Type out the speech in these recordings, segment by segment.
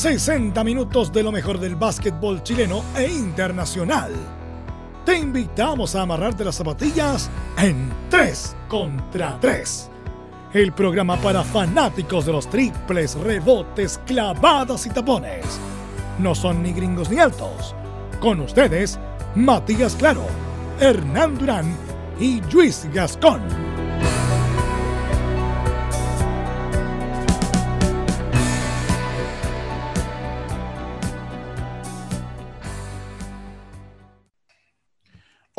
60 minutos de lo mejor del básquetbol chileno e internacional. Te invitamos a amarrarte las zapatillas en 3 contra 3. El programa para fanáticos de los triples, rebotes, clavadas y tapones. No son ni gringos ni altos. Con ustedes, Matías Claro, Hernán Durán y Luis Gascón.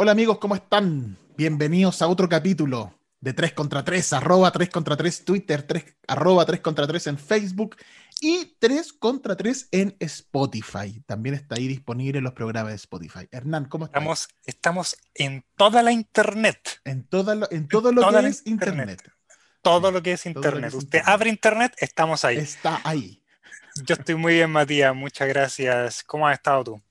Hola amigos, ¿cómo están? Bienvenidos a otro capítulo de 3 contra 3, arroba 3 contra 3 Twitter, 3, arroba 3 contra 3 en Facebook y 3 contra 3 en Spotify. También está ahí disponible en los programas de Spotify. Hernán, ¿cómo estás? Estamos, estamos en toda la internet. En, toda lo, en todo lo toda que es internet. Todo lo que es lo que internet. es Usted internet. abre internet, estamos ahí. Está ahí. Yo estoy muy bien, Matías. Muchas gracias. ¿Cómo has estado tú?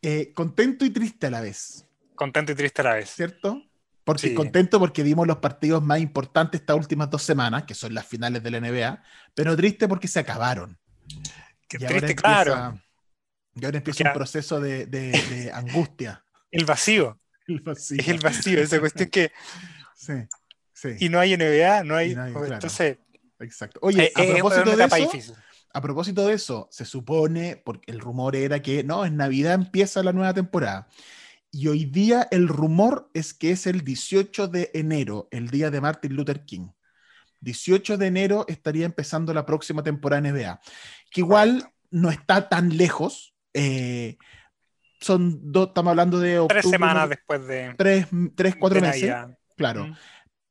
Eh, contento y triste a la vez, Contento y triste a la vez. ¿cierto? Porque Sí. contento porque vimos los partidos más importantes estas últimas dos semanas, que son las finales de la NBA, pero triste porque se acabaron. Qué Y ahora triste, empieza- claro. Y ahora empieza Porque- un proceso de, de- de angustia. El vacío. El vacío. Es el vacío. Esa cuestión que. Sí, sí, Y no hay NBA, no hay. No hay, claro. Entonces, exacto. Oye, eh, a propósito de eso, difícil. a propósito de eso, se supone, porque el rumor era que no, en Navidad empieza la nueva temporada. Y hoy día el rumor es que es el 18 de enero, el día de Martin Luther King. 18 de enero estaría empezando la próxima temporada NBA, que igual no está tan lejos. eh, son dos, estamos hablando de octubre, Tres semanas después de. tres, tres, cuatro de meses, Navidad. claro. Mm.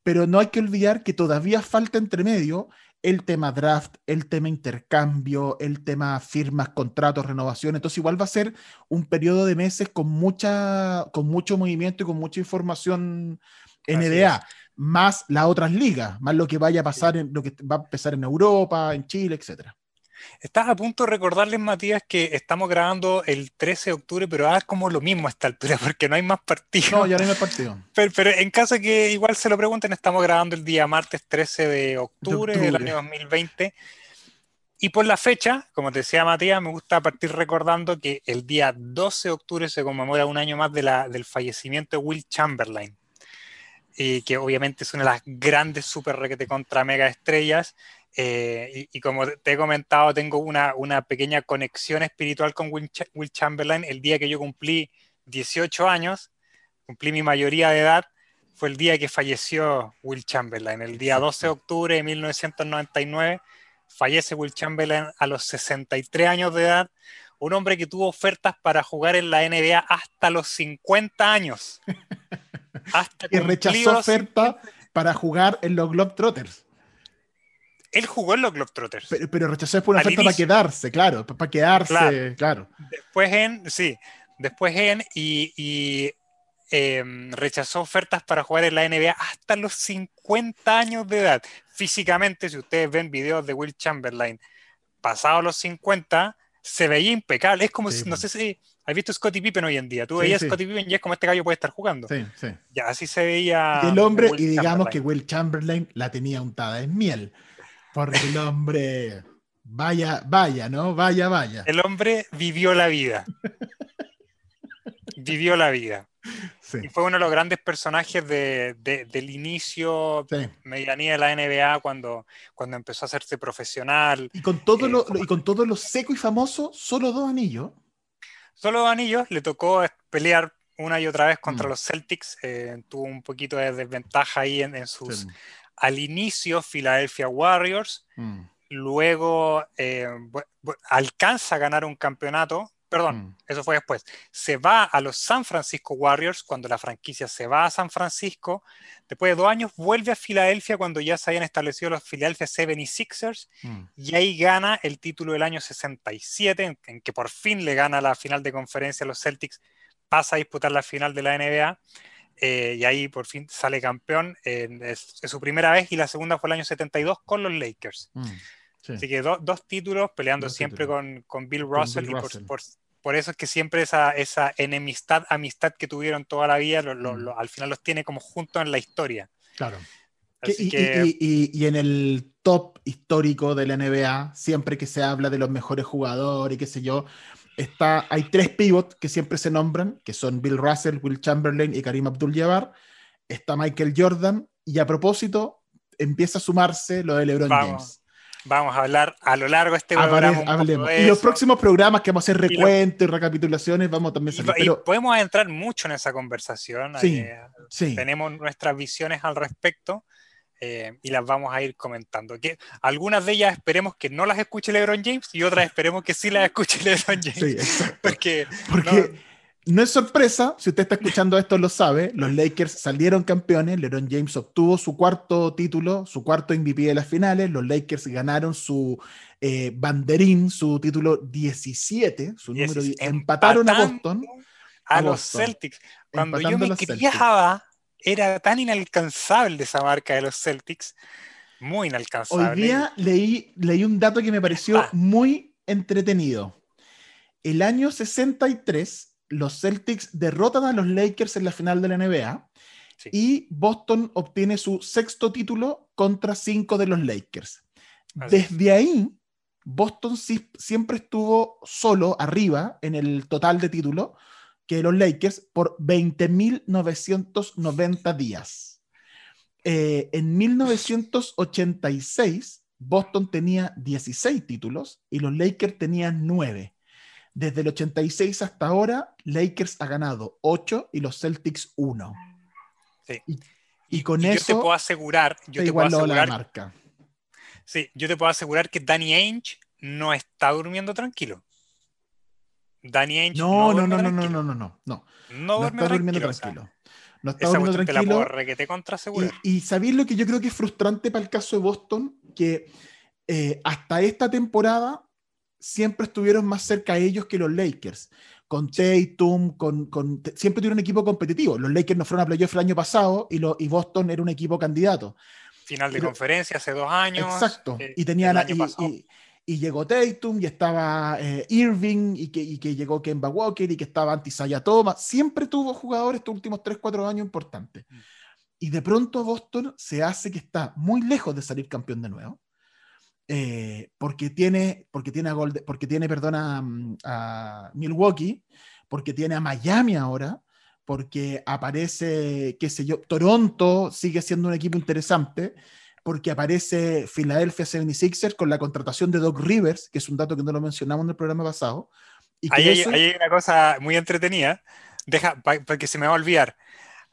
pero no hay que olvidar que todavía falta entre medio el tema draft, el tema intercambio, el tema firmas, contratos, renovación. Entonces igual va a ser un periodo de meses con mucha, con mucho movimiento y con mucha información NBA, más las otras ligas, más lo que vaya a pasar en lo que va a empezar en Europa, en Chile, etcétera. Estás a punto de recordarles, Matías, que estamos grabando el 13 de octubre, pero ah, como lo mismo a esta altura, porque no hay más partidos. No, ya no hay más partido. Pero, pero en caso que igual se lo pregunten, estamos grabando el día martes 13 de octubre, del octubre. año 2020. Y por la fecha, como te decía Matías, me gusta partir recordando que el día 12 de octubre se conmemora un año más de la, del fallecimiento de Will Chamberlain, y que obviamente es una de las grandes super requete contra mega estrellas. Eh, y, y como te he comentado, tengo una, una pequeña conexión espiritual con Will, Cha- Will Chamberlain. El día que yo cumplí 18 años, cumplí mi mayoría de edad, fue el día que falleció Will Chamberlain. El día 12 de octubre de 1999 fallece Will Chamberlain a los 63 años de edad. Un hombre que tuvo ofertas para jugar en la NBA hasta los 50 años. Hasta Que rechazó oferta para jugar en los Globetrotters. Él jugó en los Globetrotters. Pero, pero rechazó después una Al oferta para quedarse, claro, para quedarse, Claro. claro. Después en, sí, después en y, y, em, rechazó ofertas para jugar en la NBA hasta los 50 años de edad. Físicamente, si ustedes ven videos de Will Chamberlain pasados los 50, se veía impecable. Es como, Sí, si- no po. sé si has visto Scottie Pippen hoy en día. Tú Sí, veías sí. Scottie Pippen y es como este gallo puede estar jugando. Sí, sí. Ya, así se veía. El hombre, Will y digamos que. Will Chamberlain la tenía untada en miel. Porque el hombre, vaya, vaya, ¿no? Vaya, vaya. El hombre vivió la vida. vivió la vida. Sí, Y fue uno de los grandes personajes de- de- del inicio, sí. medianía de la NBA, cuando, cuando empezó a hacerse profesional. Y con todo Eh, lo, como- y con todo lo seco y famoso, solo dos anillos. Solo dos anillos, le tocó pelear una y otra vez contra Mm. los Celtics. eh, tuvo un poquito de desventaja ahí en, en sus. Sí. Al inicio, Philadelphia Warriors. Mm, Luego eh, alcanza a ganar un campeonato. Perdón, mm. eso fue después. Se va a los San Francisco Warriors cuando la franquicia se va a San Francisco. Después de dos años vuelve a Filadelfia cuando ya se habían establecido los Philadelphia 76ers Mm. y ahí gana el título del año 67, en, en que por fin le gana la final de conferencia a los Celtics pasa a disputar la final de la NBA. Eh, y ahí por fin sale campeón. eh, es, es su primera vez y la segunda fue el año 72 con los Lakers. Mm, sí. Así que do- dos títulos peleando Dos siempre títulos. con, con Bill Con Russell. Bill y por- Russell. Por, por eso es que siempre esa, esa enemistad, amistad que tuvieron toda la vida, lo- lo- Mm. lo- al final los tiene como juntos en la historia. Claro. Y, que y- y- y en el top histórico de la NBA, siempre que se habla de los mejores jugadores y qué sé yo, está, hay tres pivots que siempre se nombran, que son Bill Russell, Will Chamberlain y Karim Abdul-Jabbar. Está Michael Jordan y a propósito empieza a sumarse lo de LeBron Vamos, James. vamos a hablar a lo largo de este programa. de Y los próximos programas que vamos a hacer Y lo- recuentos y recapitulaciones, vamos también a Pero podemos entrar mucho en esa conversación. Sí. eh, sí, tenemos nuestras visiones al respecto eh, y las vamos a ir comentando. Que algunas de ellas esperemos que no las escuche LeBron James y otras esperemos que sí las escuche LeBron James. sí. Porque Porque no. es sorpresa, si usted está escuchando esto lo sabe, los Lakers salieron campeones, LeBron James obtuvo su cuarto título, su cuarto MVP de las finales, los Lakers ganaron su eh, banderín, su título 17, su número 10, Dieciséis, empataron a Boston. a, a los. Celtics. Cuando yo me criaba, era tan inalcanzable esa marca de los Celtics. Muy Hoy inalcanzable. día leí, leí un dato que me pareció Ah. muy entretenido. El año 63, los Celtics derrotan a los Lakers en la final de la NBA Sí. y Boston obtiene su sexto título contra cinco de los Lakers. Así. Desde ahí, Boston siempre estuvo solo arriba en el total de títulos que los Lakers por 20.990 días. Eh, en 1986, Boston tenía 16 títulos y los Lakers tenían 9. Desde el 86 hasta ahora, Lakers ha ganado 8 y los Celtics 1. Sí. Y, y con Y yo te eso puedo asegurar, yo te puedo igualado la asegurar, marca. sí, yo te puedo asegurar que Danny Ainge no está durmiendo tranquilo. Danny Ainge No, no, no, no, no, no, no, no, no. No, está durmiendo tranquilo. No está durmiendo tranquilo. Y, y ¿sabéis lo que yo creo que es frustrante para el caso de Boston? Que eh, hasta esta temporada siempre estuvieron más cerca ellos que los Lakers. Con Tatum, con, con- siempre tuvieron un equipo competitivo. Los Lakers no fueron a playoff el año pasado y, lo, y Boston era un equipo candidato. Final de pero- conferencia hace dos años. Exacto. eh, y tenían el a- año y, pasado. y- y llegó Tatum y estaba eh, Irving y que, y que llegó Kemba Walker y que estaba Antisaya Thomas. Siempre tuvo jugadores estos últimos 3, 4 años importantes. Mm. Y de pronto Boston se hace que está muy lejos de salir campeón de nuevo. eh, porque tiene, porque tiene, a Golde- porque tiene perdón, a, a Milwaukee, porque tiene a Miami ahora, porque aparece, qué sé yo, Toronto sigue siendo un equipo interesante, porque aparece Philadelphia 76ers con la contratación de Doc Rivers, que es un dato que no lo mencionamos en el programa pasado. Y que Ahí hay, eso- ahí hay una cosa muy entretenida. Deja, porque se me va a olvidar.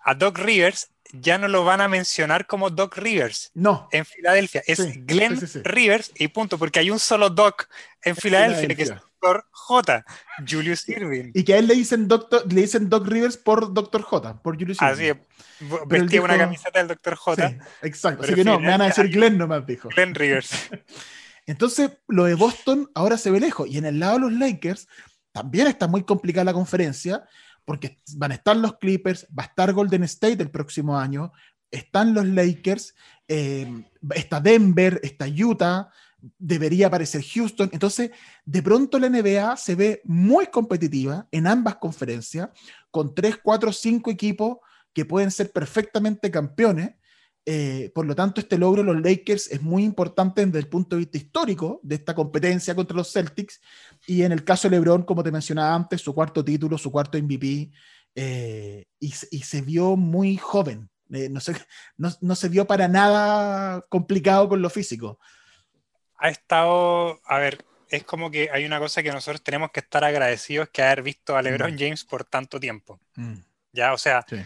A Doc Rivers ya no lo van a mencionar como Doc Rivers no, en Filadelfia. Es Sí, Glenn sí, sí. Rivers y punto, porque hay un solo Doc en Filadelfia, que es Dr. J. Julius Irving. y que a él le dicen, Doctor, le dicen Doc Rivers por Dr. J, por Julius Así Irving. es. Pero él Vestía una dijo- camiseta del Dr. J. Sí, exacto. Así que no, me van a decir Glenn nomás, dijo. Glenn Rivers. Entonces, lo de Boston ahora se ve lejos. Y en el lado de los Lakers también está muy complicada la conferencia, porque van a estar los Clippers, va a estar Golden State el próximo año, están los Lakers, eh, está Denver, está Utah, debería aparecer Houston. Entonces, de pronto la NBA se ve muy competitiva en ambas conferencias, con 3, 4, 5 equipos que pueden ser perfectamente campeones. Eh, por lo tanto, este logro de los Lakers es muy importante desde el punto de vista histórico de esta competencia contra los Celtics. Y en el caso de LeBron, como te mencionaba antes, su cuarto título, su cuarto MVP, eh, y, se- vio muy joven. Eh, no, se, no, no se vio para nada complicado con lo físico. Ha estado, a ver, es como que hay una cosa que nosotros tenemos que estar agradecidos que haber visto a LeBron Mm. James por tanto tiempo. Ya, o sea, Sí.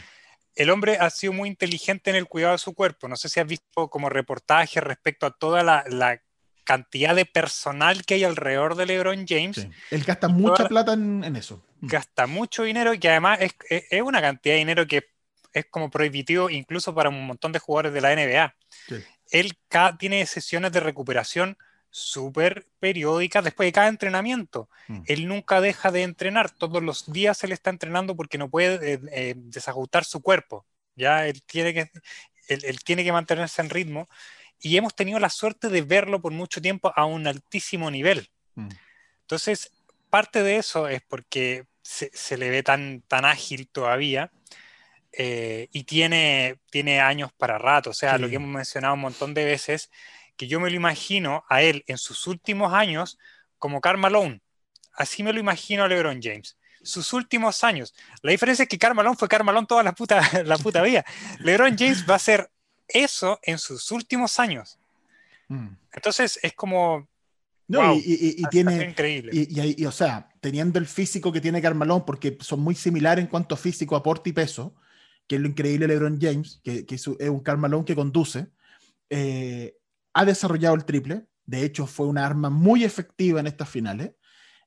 el hombre ha sido muy inteligente en el cuidado de su cuerpo. No sé si has visto como reportaje respecto a toda la, la cantidad de personal que hay alrededor de LeBron James. Sí. Él gasta mucha toda- plata en, en eso. Mm. Gasta mucho dinero y que además es, es- es una cantidad de dinero que es como prohibitivo incluso para un montón de jugadores de la NBA. Sí. Él tiene sesiones de recuperación súper periódicas después de cada entrenamiento. Mm. Él nunca deja de entrenar, todos los días él está entrenando porque no puede eh, eh, desajustar su cuerpo. Ya él tiene que, él, él tiene que mantenerse en ritmo y hemos tenido la suerte de verlo por mucho tiempo a un altísimo nivel. Mm. Entonces, parte de eso es porque se, se le ve tan, tan ágil todavía eh, y tiene, tiene años para rato. O sea, Sí. lo que hemos mencionado un montón de veces, que yo me lo imagino a él en sus últimos años como Karl Malone. Así me lo imagino a LeBron James. Sus últimos años. La diferencia es que Karl Malone fue Karl Malone toda la puta, la puta vida. LeBron James va a hacer eso en sus últimos años. Mm. Entonces es como... No, wow, y, tiene, increíble. Y, y, o sea, teniendo el físico que tiene Carmalón, porque son muy similares en cuanto a físico, aporte y peso, que es lo increíble LeBron James, que, que es un- un Carmalón que conduce, eh, ha desarrollado el triple. De hecho, fue una arma muy efectiva en estas finales.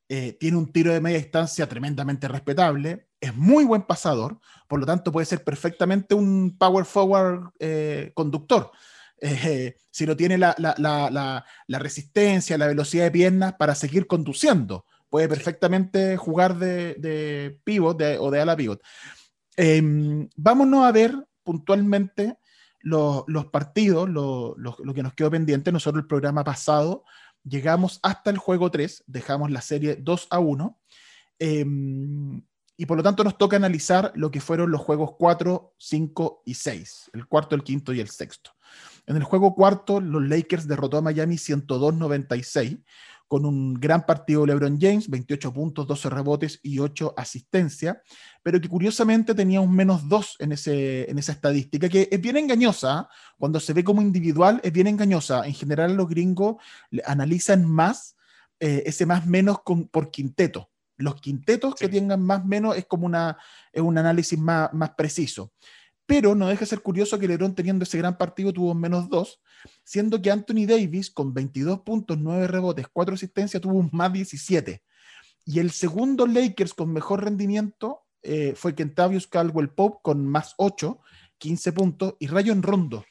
Eh, tiene un tiro de media distancia tremendamente respetable. Es muy buen pasador, por lo tanto, puede ser perfectamente un power forward eh, conductor. Eh, si no tiene la, la- la- la- la resistencia, la velocidad de piernas para seguir conduciendo. Puede perfectamente jugar de, de pivot de- o de ala pivot. Em, vámonos a ver puntualmente los, los partidos, lo, lo- lo que nos quedó pendiente. Nosotros el programa pasado llegamos hasta el juego 3, dejamos la serie 2 a 1. em, y por lo tanto nos toca analizar lo que fueron los juegos 4, 5 y 6, el cuarto, el quinto y el sexto. En el juego cuarto, los Lakers derrotó a Miami 102-96 con un gran partido de LeBron James, 28 puntos, 12 rebotes y 8 asistencias, pero que curiosamente tenía un menos 2 en, ese, en esa estadística, que es bien engañosa, ¿ah? cuando se ve como individual es bien engañosa. En general los gringos analizan más eh, ese más menos con- por quinteto. Los quintetos que tengan más menos es como una, es un análisis más, más preciso. Pero no deja de ser curioso que LeBron teniendo ese gran partido tuvo menos 2, siendo que Anthony Davis con 22 puntos, 9 rebotes, 4 asistencias tuvo un más 17. Y el segundo Lakers con mejor rendimiento eh, fue Kentavious Caldwell Pope con más 8, 15 puntos, y Rayon Rondo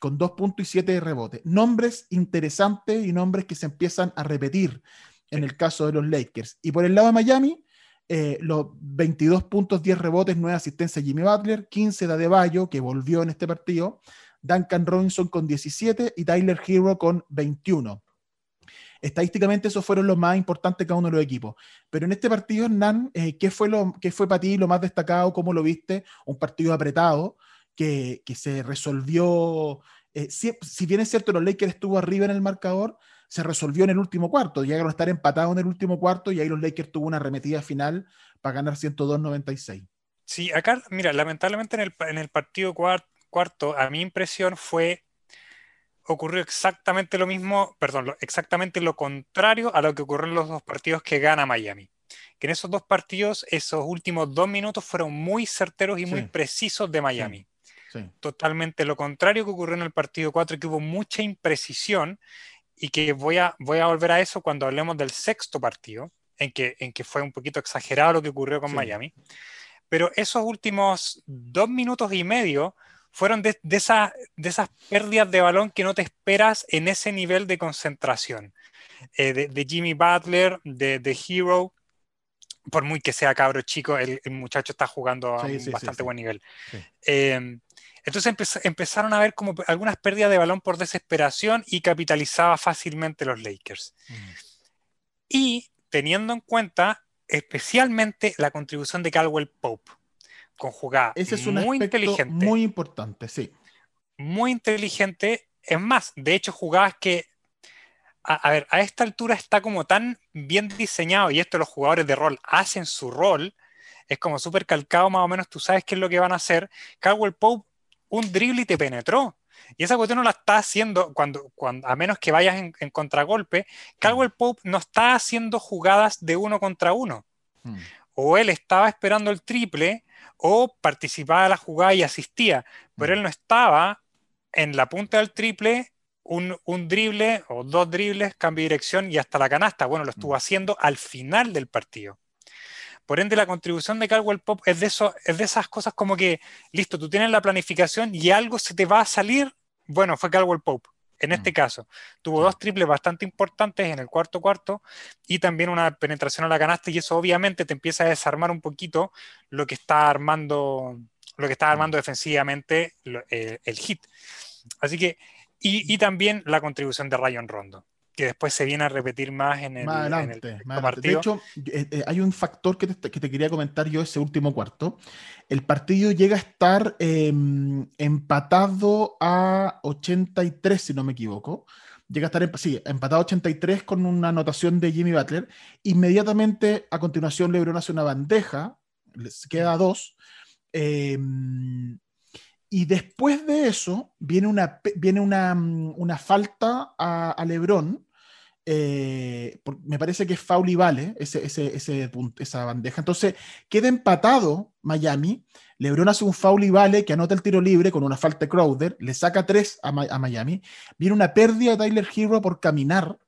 con 2 puntos y 7 de rebote. Nombres interesantes y nombres que se empiezan a repetir en el caso de los Lakers. Y por el lado de Miami, eh, los 22 puntos, 10 rebotes, 9 asistencias Jimmy Butler, 15 de Adebayo, que volvió en este partido, Duncan Robinson con 17 y Tyler Hero con 21. Estadísticamente esos fueron los más importantes cada uno de los equipos. Pero en este partido, Hernán, eh, ¿qué, fue lo, ¿qué fue para ti lo más destacado? ¿Cómo lo viste? Un partido apretado que, que se resolvió, eh, si, bien es cierto los Lakers estuvo arriba en el marcador, se resolvió en el último cuarto. Llegaron a estar empatados en el último cuarto y ahí los Lakers tuvo una arremetida final para ganar 102-96. Sí, acá, mira, lamentablemente en el, en el partido cuar- cuarto, a mi impresión fue, ocurrió exactamente lo mismo, perdón, exactamente lo contrario a lo que ocurrió en los dos partidos que gana Miami. Que en esos dos partidos, esos últimos dos minutos fueron muy certeros y muy Sí. precisos de Miami. Sí. Totalmente lo contrario que ocurrió en el partido 4, que hubo mucha imprecisión y que voy a, voy a volver a eso cuando hablemos del sexto partido, en que, en que fue un poquito exagerado lo que ocurrió con. Miami. Pero esos últimos dos minutos y medio fueron de, de, esa- de esas pérdidas de balón que no te esperas en ese nivel de concentración. Eh, de, de Jimmy Butler, de, Hero, por muy que sea cabro chico, el, el muchacho está jugando a Sí, un sí, bastante sí. buen nivel. Eh, entonces empe- empezaron a ver como algunas pérdidas de balón por desesperación y capitalizaba fácilmente los Lakers. Y teniendo en cuenta especialmente la contribución de Caldwell Pope, con jugada Ese es un muy aspecto inteligente, muy importante, sí. muy inteligente. Es más, de hecho, jugadas que, a, a ver, a esta altura está como tan bien diseñado y esto los jugadores de rol hacen su rol, es como súper calcado más o menos, tú sabes qué es lo que van a hacer. Caldwell Pope, un drible y te penetró. Y esa cuestión no la está haciendo cuando, cuando a menos que vayas en, en contragolpe, Caldwell Pope no está haciendo jugadas de uno contra uno. Mm. O él estaba esperando el triple o participaba de la jugada y asistía, pero Mm. él no estaba en la punta del triple, un, un drible o dos dribles, cambio de dirección y hasta la canasta. Bueno, lo estuvo Mm. haciendo al final del partido. Por ende, la contribución de Caldwell Pop es de, eso, es de esas cosas como que, listo, tú tienes la planificación y algo se te va a salir. Bueno, fue Caldwell Pope. En este caso, tuvo dos triples bastante importantes en el cuarto cuarto y también una penetración a la canasta y eso obviamente te empieza a desarmar un poquito lo que está armando, lo que está armando defensivamente eh, el hit. Así que, y, y, también la contribución de Rayon Rondo que después se viene a repetir más en el, más adelante, De hecho, eh, eh, hay un factor que te, que te, quería comentar yo ese último cuarto. El partido llega a estar em, empatado a 83, si no me equivoco. Llega a estar, sí, empatado a 83 con una anotación de Jimmy Butler. Inmediatamente, a continuación, LeBron hace una bandeja, les queda dos. Em, y después de eso, viene una, viene una, mm, una falta a, a Lebron eh, me parece que es foul y vale ese, ese, ese esa bandeja. Entonces queda empatado Miami. LeBron hace un foul y vale que anota el tiro libre con una falta de Crowder, le saca tres a, a Miami. Viene una pérdida de Tyler Hero por caminar.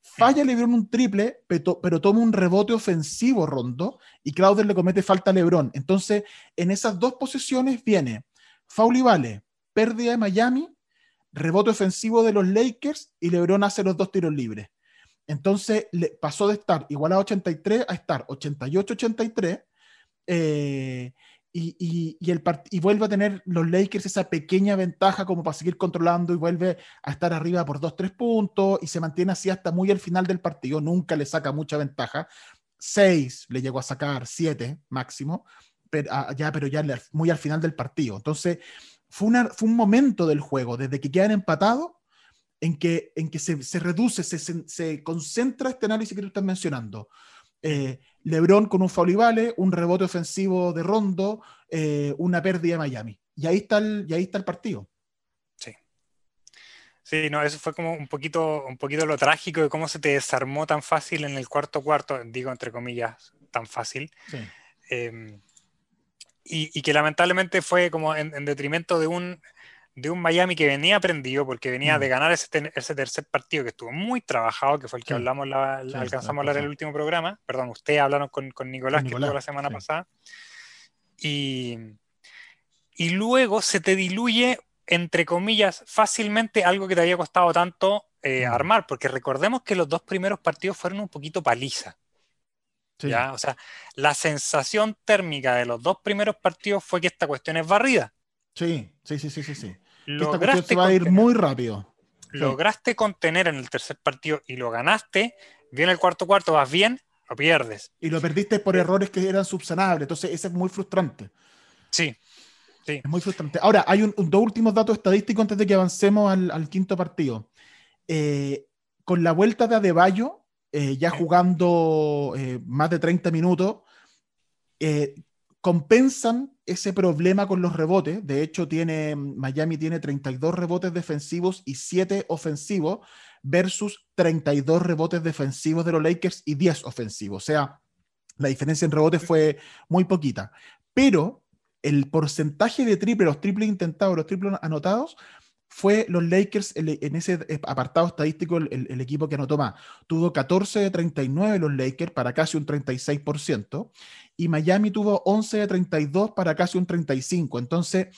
Falla LeBron un triple, pero, pero, toma un rebote ofensivo rondo y Crowder le comete falta a LeBron. Entonces, en esas dos posiciones viene foul y vale, pérdida de Miami rebote ofensivo de los Lakers y LeBron hace los dos tiros libres. Entonces le pasó de estar igual a 83 a estar 88-83 eh, y, y, el y vuelve a tener los Lakers esa pequeña ventaja como para seguir controlando y vuelve a estar arriba por 2-3 puntos y se mantiene así hasta muy al final del partido. Nunca le saca mucha ventaja. 6 le llegó a sacar, 7 máximo, pero, ya, pero ya muy al final del partido. Entonces, fue, un momento del juego, desde que quedan empatados, en que, en que se, reduce, se, concentra este análisis que tú estás mencionando. Eh, Lebron con un foul y vale, un rebote ofensivo de Rondo, eh, una pérdida de Miami. Y ahí está el, y ahí está el partido. Sí. Sí, no, eso fue como un poquito, un poquito lo trágico de cómo se te desarmó tan fácil en el cuarto cuarto, digo entre comillas, tan fácil. Sí. Em, y, que lamentablemente fue como en, detrimento de un, de un Miami que venía aprendido porque venía de mm. ganar ese, ese, tercer partido que estuvo muy trabajado, que fue el que hablamos, la, alcanzamos a hablar en el último programa. Perdón, ustedes hablaron con, con Nicolás, que estuvo la semana pasada. Y, y luego se te diluye, entre comillas, fácilmente algo que te había costado tanto eh, mm. armar, porque recordemos que los dos primeros partidos fueron un poquito paliza. ¿Ya? O sea, la sensación térmica de los dos primeros partidos fue que esta cuestión es barrida. Sí, sí, sí, sí, sí. sí. Esta cuestión se va a ir muy rápido. Lograste contener en el tercer partido y lo ganaste. Viene el cuarto cuarto, vas bien, lo pierdes. Y lo perdiste por errores que eran subsanables. Entonces, eso es muy frustrante. Sí. Sí. Es muy frustrante. Ahora, hay un, dos últimos datos estadísticos antes de que avancemos al, quinto partido. Eh, con la vuelta de Adebayo, eh, ya jugando eh, más de 30 minutos, eh, compensan ese problema con los rebotes. De hecho, tiene, Miami tiene 32 rebotes defensivos y 7 ofensivos versus 32 rebotes defensivos de los Lakers y 10 ofensivos. O sea, la diferencia en rebotes fue muy poquita. Pero el porcentaje de triple, los triples intentados, los triples anotados, fue los Lakers en ese apartado estadístico el, equipo que anotó más. Tuvo 14 de 39 los Lakers para casi un 36% y Miami tuvo 11 de 32 para casi un 35%. Entonces,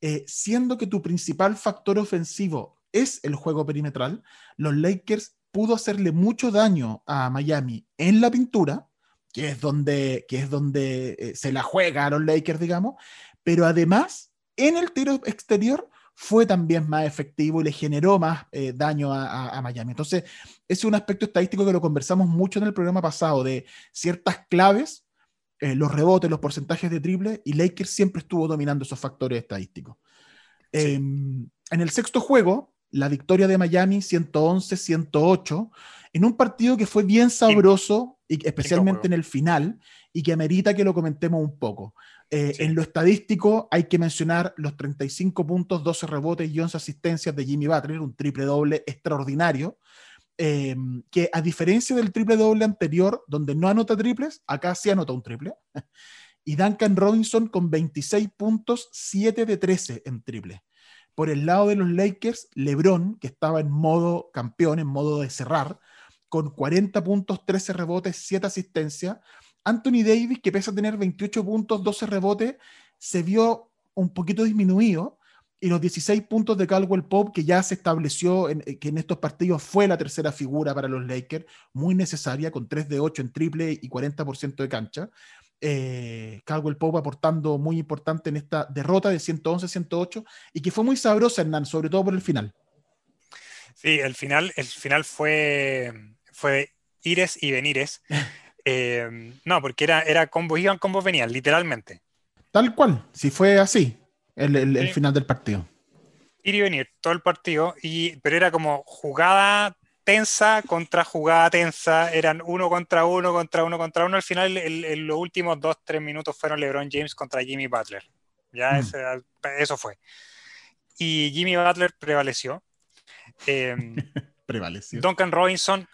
eh, siendo que tu principal factor ofensivo es el juego perimetral, los Lakers pudo hacerle mucho daño a Miami en la pintura, que es donde, que es donde eh, se la juega a los Lakers, digamos, pero además en el tiro exterior fue también más efectivo y le generó más eh, daño a, Miami. Entonces, ese es un aspecto estadístico que lo conversamos mucho en el programa pasado, de ciertas claves, eh, los rebotes, los porcentajes de triple, y Lakers siempre estuvo dominando esos factores estadísticos. Em, en el sexto juego, la victoria de Miami 111-108, en un partido que fue bien sabroso, y especialmente en el final, y que amerita que lo comentemos un poco. Eh, en lo estadístico hay que mencionar los 35 puntos, 12 rebotes y 11 asistencias de Jimmy Butler, un triple doble extraordinario, eh, que a diferencia del triple doble anterior, donde no anota triples, acá sí anota un triple. y Duncan Robinson con 26 puntos, 7 de 13 en triple. Por el lado de los Lakers, LeBron, que estaba en modo campeón, en modo de cerrar, con 40 puntos, 13 rebotes, 7 asistencias, Anthony Davis, que pese a tener 28 puntos, 12 rebotes, se vio un poquito disminuido y los 16 puntos de Caldwell Pope, que ya se estableció en, que en estos partidos fue la tercera figura para los Lakers, muy necesaria, con 3 de 8 en triple y 40% de cancha. Eh, Caldwell Pope aportando muy importante en esta derrota de 111-108 y que fue muy sabrosa, Hernán, sobre todo por el final. Sí, el final, el final fue, fue ires y venires. Eh, no, porque era, era combos iban, combos venían, literalmente. Tal cual, si fue así el, final del partido. Ir y venir, todo el partido, y, pero era como jugada tensa contra jugada tensa, eran uno contra uno, contra uno, contra uno. Al final, en los últimos dos, tres minutos fueron LeBron James contra Jimmy Butler. Ya mm. eso fue. Y Jimmy Butler prevaleció. Em, prevaleció. Duncan Robinson,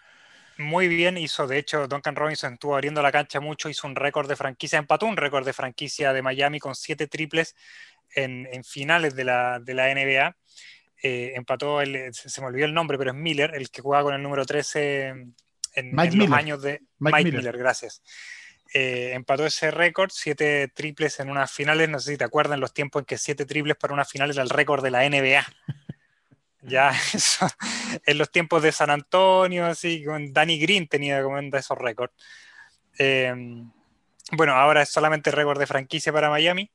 muy bien, hizo, de hecho, Duncan Robinson estuvo abriendo la cancha mucho, hizo un récord de franquicia, empató un récord de franquicia de Miami con siete triples en, finales de la, de la NBA. Eh, empató, el, se me olvidó el nombre, pero es Miller, el que jugaba con el número 13 en, los años de Mike, Miller. gracias. Eh, empató ese récord, siete triples en unas finales, no sé si te acuerdan los tiempos en que siete triples para una final era el récord de la NBA. ya, eso, en los tiempos de San Antonio, así, con Danny Green tenía como esos récords. Eh, bueno, ahora es solamente récord de franquicia para Miami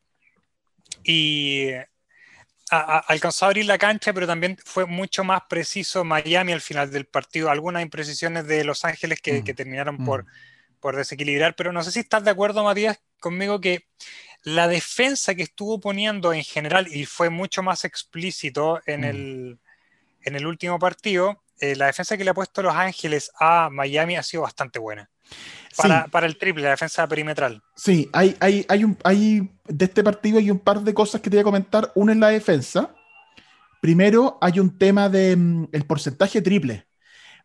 y alcanzó a abrir la cancha, pero también fue mucho más preciso Miami al final del partido. Algunas imprecisiones de Los Ángeles que, mm, terminaron mm. por, por desequilibrar, pero no sé si estás de acuerdo, Matías, conmigo que la defensa que estuvo poniendo en general, y fue mucho más explícito en, mm. el, en el último partido, eh, la defensa que le ha puesto Los Ángeles a Miami ha sido bastante buena. Para, el triple, la defensa perimetral. Sí, hay, hay, hay, un, hay de este partido hay un par de cosas que te voy a comentar. Una es la defensa. Primero, hay un tema del mm, el porcentaje triple.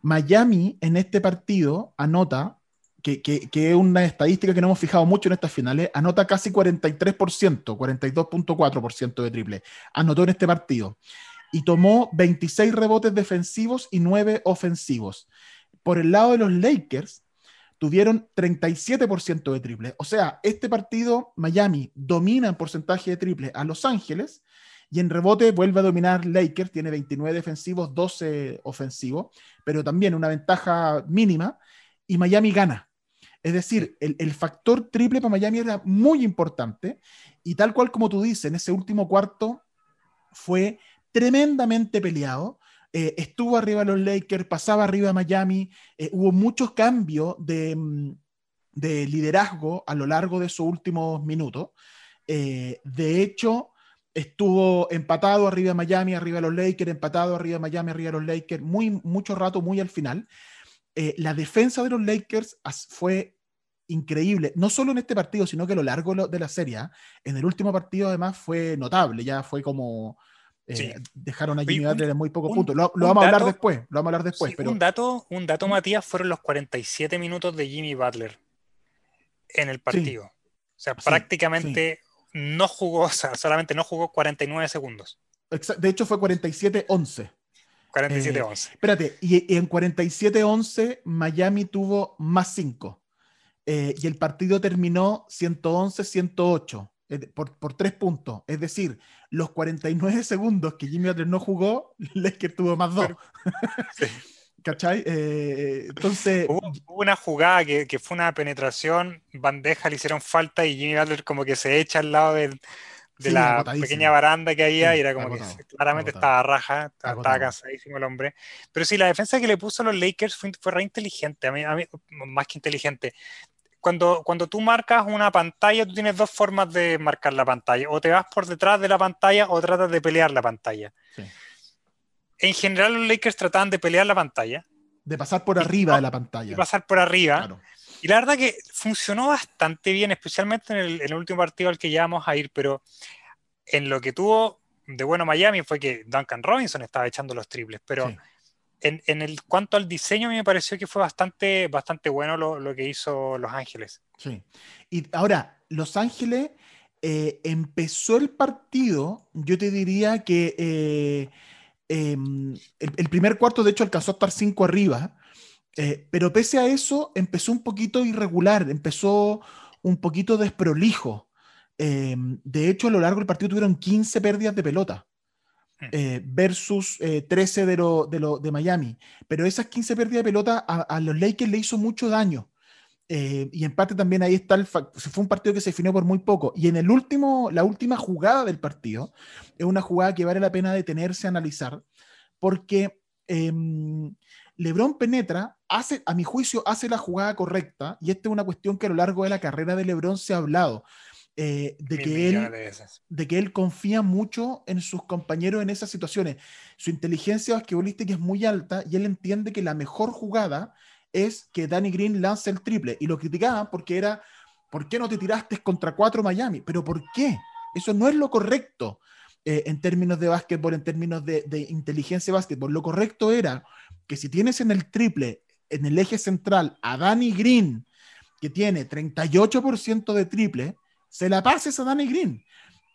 Miami en este partido anota, que, que, que, es una estadística que no hemos fijado mucho en estas finales, anota casi 43%, 42.4% de triple. Anotó en este partido. Y tomó 26 rebotes defensivos y 9 ofensivos. Por el lado de los Lakers, tuvieron 37% de triple. O sea, este partido, Miami domina en porcentaje de triple a Los Ángeles y en rebote vuelve a dominar Lakers, tiene 29 defensivos, 12 ofensivos, pero también una ventaja mínima y Miami gana. Es decir, el, el, factor triple para Miami era muy importante y tal cual como tú dices, en ese último cuarto fue tremendamente peleado eh, estuvo arriba los Lakers, pasaba arriba Miami, eh, hubo muchos cambios mm, de, liderazgo a lo largo de esos últimos minutos. Eh, de hecho, estuvo empatado arriba Miami, arriba los Lakers, empatado arriba Miami, arriba los Lakers, muy, mucho rato, muy al final. la defensa de los Lakers fue increíble, no solo en este partido, sino que a lo largo de la serie. ¿ah? En el último partido, además, fue notable, ya fue como eh, dejaron a Jimmy Butler en muy pocos puntos. Lo, vamos a hablar después. Lo vamos a hablar después. pero... un, dato, un dato, Matías, fueron los 47 minutos de Jimmy Butler en el partido. O sea, prácticamente no jugó, o sea, solamente no jugó 49 segundos. De hecho, fue 47-11. 47-11. Eh, espérate, y, en 47-11 Miami tuvo más 5. Eh, y el partido terminó 111-108 por, tres puntos. Es decir, los 49 segundos que Jimmy Butler no jugó, que tuvo más dos. ¿Cachai? Eh, entonces. Hubo, una jugada que, que, fue una penetración, bandeja, le hicieron falta y Jimmy Butler como que se echa al lado de, de la pequeña baranda que había y era como que claramente estaba raja, estaba, cansadísimo el hombre. Pero sí, la defensa que le puso a los Lakers fue, fue re inteligente, a mí, a mí, más que inteligente cuando, cuando tú marcas una pantalla, tú tienes dos formas de marcar la pantalla. O te vas por detrás de la pantalla o tratas de pelear la pantalla. En general, los Lakers trataban de pelear la pantalla. De pasar por arriba de la pantalla. De pasar por arriba. Y la verdad que funcionó bastante bien, especialmente en el, último partido al que ya vamos a ir, pero en lo que tuvo de bueno Miami fue que Duncan Robinson estaba echando los triples, pero en, cuanto al diseño, a mí me pareció que fue bastante, bastante bueno lo, que hizo Los Ángeles. Sí. Y ahora, Los Ángeles eh, empezó el partido, yo te diría que eh, em, el, primer cuarto, de hecho, alcanzó a estar cinco arriba, eh, pero pese a eso, empezó un poquito irregular, empezó un poquito desprolijo. Em, de hecho, a lo largo del partido tuvieron 15 pérdidas de pelota. Eh, versus eh, 13 de, lo, de, lo, de Miami. Pero esas 15 pérdidas de pelota a, los Lakers le hizo mucho daño. Eh, y en parte también ahí está el fue un partido que se definió por muy poco. Y en el último, la última jugada del partido, es una jugada que vale la pena detenerse a analizar, porque eh, Lebron penetra, hace, a mi juicio, hace la jugada correcta, y esta es una cuestión que a lo largo de la carrera de Lebron se ha hablado. Eh, de, que él, de, de, que él confía mucho en sus compañeros en esas situaciones. Su inteligencia basquetbolística es muy alta y él entiende que la mejor jugada es que Danny Green lance el triple. Y lo criticaban porque era, ¿por qué no te tiraste contra cuatro Miami? Pero ¿por qué? Eso no es lo correcto eh, en términos de básquetbol, en términos de, de inteligencia de básquetbol. Lo correcto era que si tienes en el triple, en el eje central, a Danny Green, que tiene 38% de triple, se la pases a Danny Green.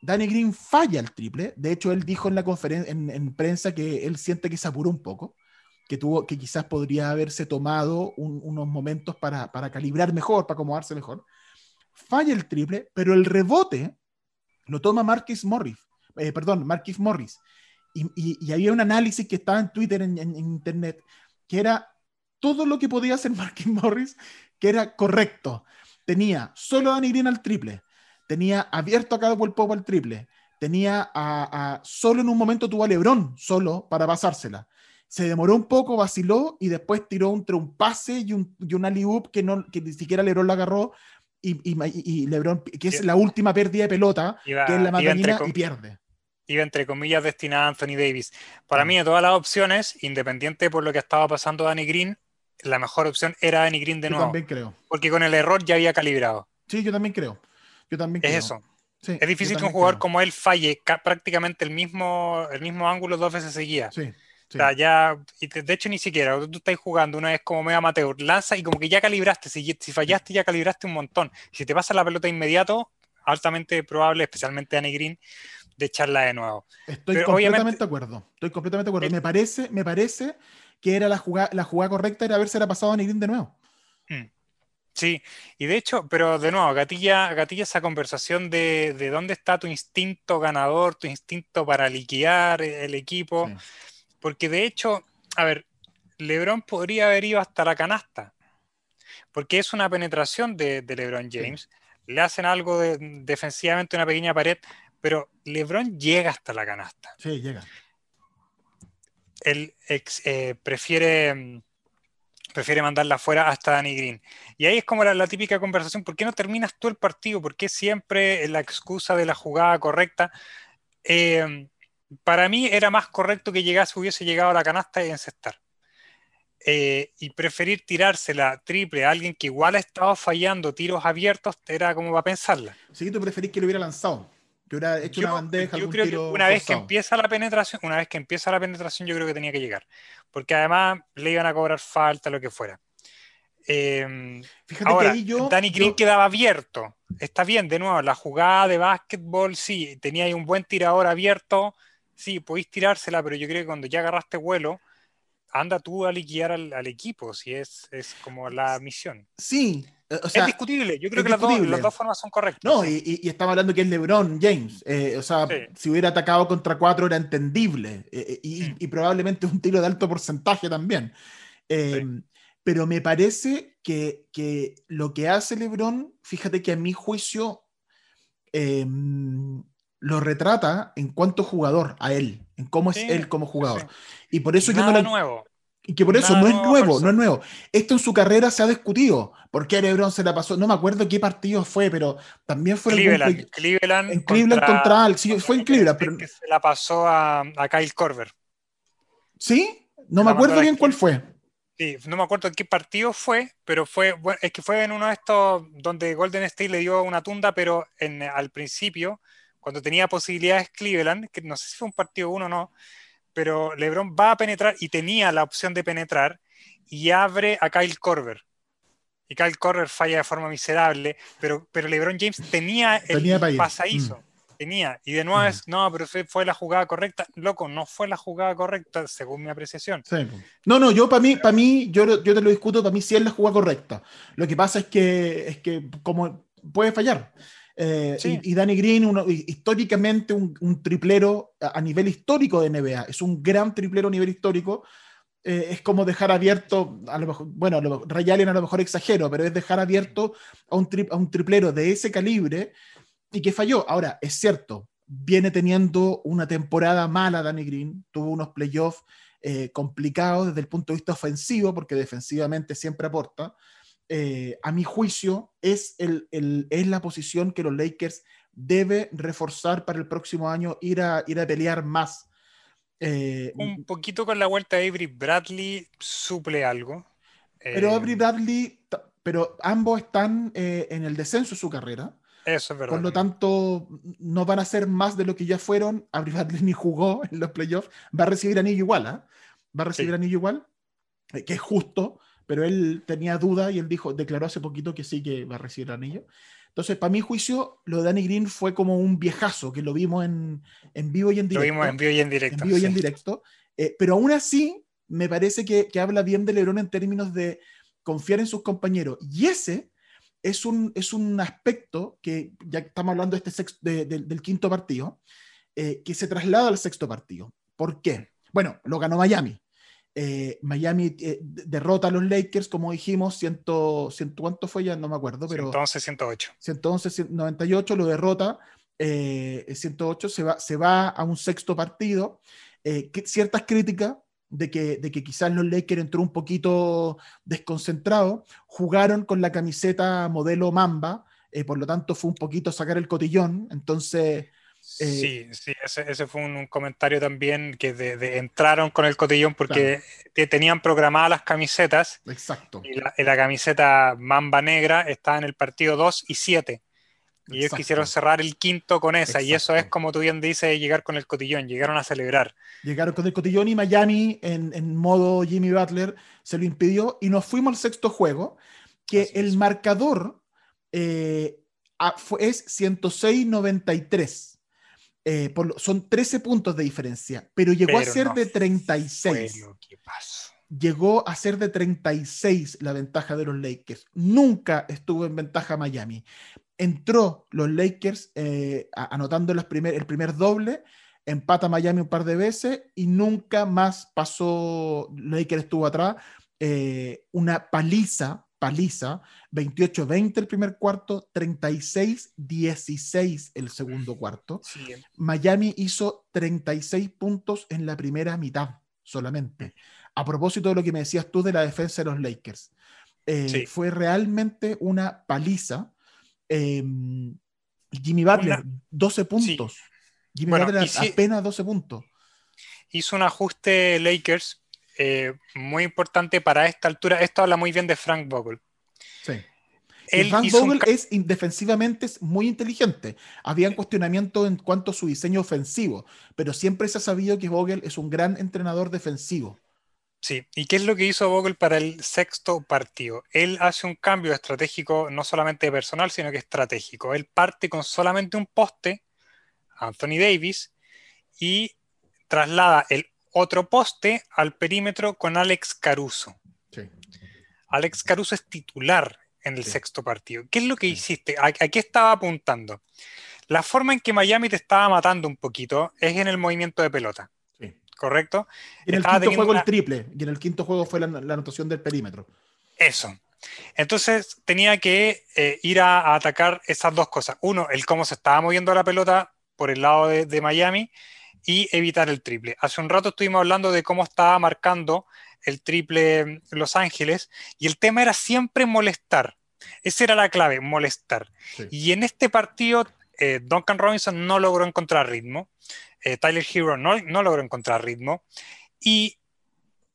Danny Green falla el triple. De hecho, él dijo en la conferencia, en, en, prensa, que él siente que se apuró un poco, que tuvo, que quizás podría haberse tomado un, unos momentos para, para, calibrar mejor, para acomodarse mejor. Falla el triple, pero el rebote lo toma Marquis Morris, eh, perdón, Marquis Morris. Y, y, había un análisis que estaba en Twitter, en, en, en, internet, que era todo lo que podía hacer Marquis Morris, que era correcto. Tenía solo a Danny Green al triple, tenía abierto a Caldwell Pope al triple, tenía a, a, solo en un momento tuvo a LeBron solo para pasársela. Se demoró un poco, vaciló y después tiró entre un pase y un, y un alley que, no, que ni siquiera LeBron la agarró y, y, y LeBron, que es la última pérdida de pelota, iba, que es la matanina y pierde. Iba entre comillas destinada a Anthony Davis. Para mm. mí, de todas las opciones, independiente por lo que estaba pasando Danny Green, la mejor opción era Danny Green de yo nuevo. también creo. Porque con el error ya había calibrado. Sí, yo también creo. Yo también es creo. eso. Sí, es difícil que un jugador creo. como él falle prácticamente el mismo, el mismo ángulo dos veces seguidas. Sí, sí. O sea, ya, y de hecho ni siquiera, tú estás jugando una vez como medio amateur, lanza y como que ya calibraste, si, si fallaste ya calibraste un montón. Si te pasa la pelota inmediato, altamente probable, especialmente a Green, de echarla de nuevo. Estoy Pero completamente de acuerdo, estoy completamente de acuerdo. El, me parece, me parece que era la jugada, la jugada correcta era haberse la pasado a Green de nuevo. Mm. Sí, y de hecho, pero de nuevo, gatilla, gatilla esa conversación de, de, dónde está tu instinto ganador, tu instinto para liquidar el equipo, sí. porque de hecho, a ver, Lebron podría haber ido hasta la canasta, porque es una penetración de, de Lebron James, sí. le hacen algo de, defensivamente, una pequeña pared, pero Lebron llega hasta la canasta. Sí, llega. Él ex, eh, prefiere prefiere mandarla afuera hasta Danny Green. Y ahí es como la, típica conversación, ¿por qué no terminas tú el partido? ¿Por qué siempre la excusa de la jugada correcta? Eh, para mí era más correcto que llegase, hubiese llegado a la canasta y encestar. Eh, y preferir tirársela triple a alguien que igual ha estado fallando tiros abiertos era como para pensarla. Sí, tú preferís que lo hubiera lanzado. Que hubiera hecho yo, una bandeja. Yo creo que una vez que empieza la penetración, una vez que empieza la penetración, yo creo que tenía que llegar. Porque además le iban a cobrar falta, lo que fuera. Eh, Fíjate ahora, que ahí yo, Danny Green yo... quedaba abierto. Está bien, de nuevo, la jugada de básquetbol, sí, tenía ahí un buen tirador abierto, sí, podéis tirársela, pero yo creo que cuando ya agarraste vuelo, anda tú a liquidar al, al equipo, si es, es como la misión. Sí, o sea, es discutible, yo creo que las dos, las dos, formas son correctas. No, y, y, y, estamos hablando que es LeBron James. Eh, o sea, sí. si hubiera atacado contra cuatro era entendible. Eh, y, mm. y, probablemente un tiro de alto porcentaje también. Eh, sí. Pero me parece que, que, lo que hace LeBron, fíjate que a mi juicio lo retrata en cuanto jugador, a él, en cómo es él como jugador. Y por eso yo no lo... nuevo. Y que por eso no es nuevo, no es nuevo. Esto en su carrera se ha discutido. ¿Por qué LeBron se la pasó? No me acuerdo qué partido fue, pero también fue Cleveland, el Cleveland en Cleveland contra, contra Al. Sí, fue en Cleveland. Pero... Que se la pasó a, a Kyle Korver. ¿Sí? No me acuerdo bien cuál fue. Sí, no me acuerdo en qué partido fue, pero fue, bueno, es que fue en uno de estos donde Golden State le dio una tunda, pero en, al principio, cuando tenía posibilidades Cleveland, que no sé si fue un partido uno o no, pero LeBron va a penetrar y tenía la opción de penetrar y abre a Kyle Korver. Y Kyle Korver falla de forma miserable, pero, pero LeBron James tenía el tenía pasadizo. Mm. Tenía. Y de nuevo mm. es, no, pero fue la jugada correcta. Loco, no fue la jugada correcta según mi apreciación. Sí. No, no, yo para mí, para mí, yo, yo te lo discuto, para mí sí es la jugada correcta. Lo que pasa es que, es que como puede fallar. Eh, Sí. y, y Danny Green, uno- históricamente un, un triplero a, a nivel histórico de NBA, es un gran triplero a nivel histórico. Eh, es como dejar abierto, a lo mejor, bueno, lo- Ray Allen a lo mejor exagero, pero es dejar abierto a un, tri- a un triplero de ese calibre y que falló. Ahora, es cierto, viene teniendo una temporada mala Danny Green, tuvo unos playoffs eh, complicados desde el punto de vista ofensivo, porque defensivamente siempre aporta. Eh, a mi juicio, es, el, el- es la posición que los Lakers debe reforzar para el próximo año, ir a, ir a pelear más. Eh, Un poquito con la vuelta de Avery Bradley suple algo. pero Eh, Avery Bradley, pero ambos están en el descenso de su carrera. Eso es verdad. Por lo tanto, no van a ser más de lo que ya fueron. Avery Bradley ni jugó en los playoffs. Va a recibir anillo igual, ¿ah? Va a recibir Sí. anillo igual, que es justo, pero él tenía duda y él dijo, declaró hace poquito que sí que va a recibir anillo. Entonces, para mi juicio, lo de Danny Green fue como un viejazo que lo vimos en, en vivo y en Lo directo. vimos en vivo y en en directo. vivo y en directo. Eh, pero aún así, me parece que, que habla bien de LeBron en términos de confiar en sus compañeros. Y ese es un, es un aspecto que, ya estamos hablando de este sex- de- de- del quinto partido, eh, que se traslada al sexto partido. ¿Por qué? Bueno, lo ganó Miami. Eh, Miami eh, de- derrota a los Lakers, como dijimos, ciento, ciento, ¿cuánto fue ya? No me acuerdo, pero... 111, 108. 111, 98 lo derrota, eh, 108 se va, se va a un sexto partido. Eh, que- ciertas críticas de que, de que quizás los Lakers entró un poquito desconcentrado, jugaron con la camiseta modelo Mamba, por lo tanto fue un poquito sacar el cotillón, entonces Eh, sí, sí, ese, ese fue un, un comentario también que de- de- entraron con el cotillón porque te- tenían programadas las camisetas exacto. y la, camiseta mamba negra está en el partido 2 y 7. Y ellos Exacto. quisieron cerrar el quinto con esa, y eso es como tú bien dices, llegar con el cotillón, llegaron a celebrar. Llegaron con el cotillón y Miami en, en modo Jimmy Butler se lo impidió y nos fuimos al sexto juego, que Así el es. marcador eh, fue- es 106-93. Eh, por lo- son 13 puntos de diferencia, pero llegó a ser no de Fue 36. lo que pasó. Llegó a ser de 36 la ventaja de los Lakers. Nunca estuvo en ventaja Miami. Entró los Lakers eh, anotando las primer- el primer doble, empata Miami un par de veces y nunca más pasó. Lakers estuvo atrás. eh, una paliza, paliza, 28-20 el primer cuarto, 36-16 el segundo cuarto. Sí, Miami hizo 36 puntos en la primera mitad solamente. A propósito de lo que me decías tú de la defensa de los Lakers. Eh, Sí. Fue realmente una paliza. Eh, Jimmy Butler, Una- 12 puntos. Jimmy Bueno, Butler si- apenas 12 puntos. hizo un ajuste Lakers eh, muy importante para esta altura. Esto habla muy bien de Frank Vogel. Sí. Él un Vogel ca- es defensivamente muy inteligente. Habían cuestionamientos en cuanto a su diseño ofensivo, pero siempre se ha sabido que Vogel es un gran entrenador defensivo. Sí, ¿y qué es lo que hizo Vogel para el sexto partido? Él hace un cambio estratégico no solamente personal, sino que estratégico. Él parte con solamente un poste, Anthony Davis, y traslada el otro poste al perímetro con Alex Caruso. Sí. Alex Caruso es titular en el Sí. sexto partido. ¿Qué es lo que hiciste? ¿A, a qué estaba apuntando? La forma en que Miami te estaba matando un poquito es en el movimiento de pelota, Sí. ¿correcto? Y en el Estaba quinto juego una- el triple, y en el quinto juego fue la, la anotación del perímetro. Eso. Entonces tenía que eh, ir a, a atacar esas dos cosas. Uno, el cómo se estaba moviendo la pelota por el lado de, de Miami y evitar el triple. Hace un rato estuvimos hablando de cómo estaba marcando el triple Los Ángeles y el tema era siempre molestar. Esa era la clave, molestar. Sí. Y en este partido, eh, Duncan Robinson no logró encontrar ritmo. eh, Tyler Hero no, no logró encontrar ritmo. Y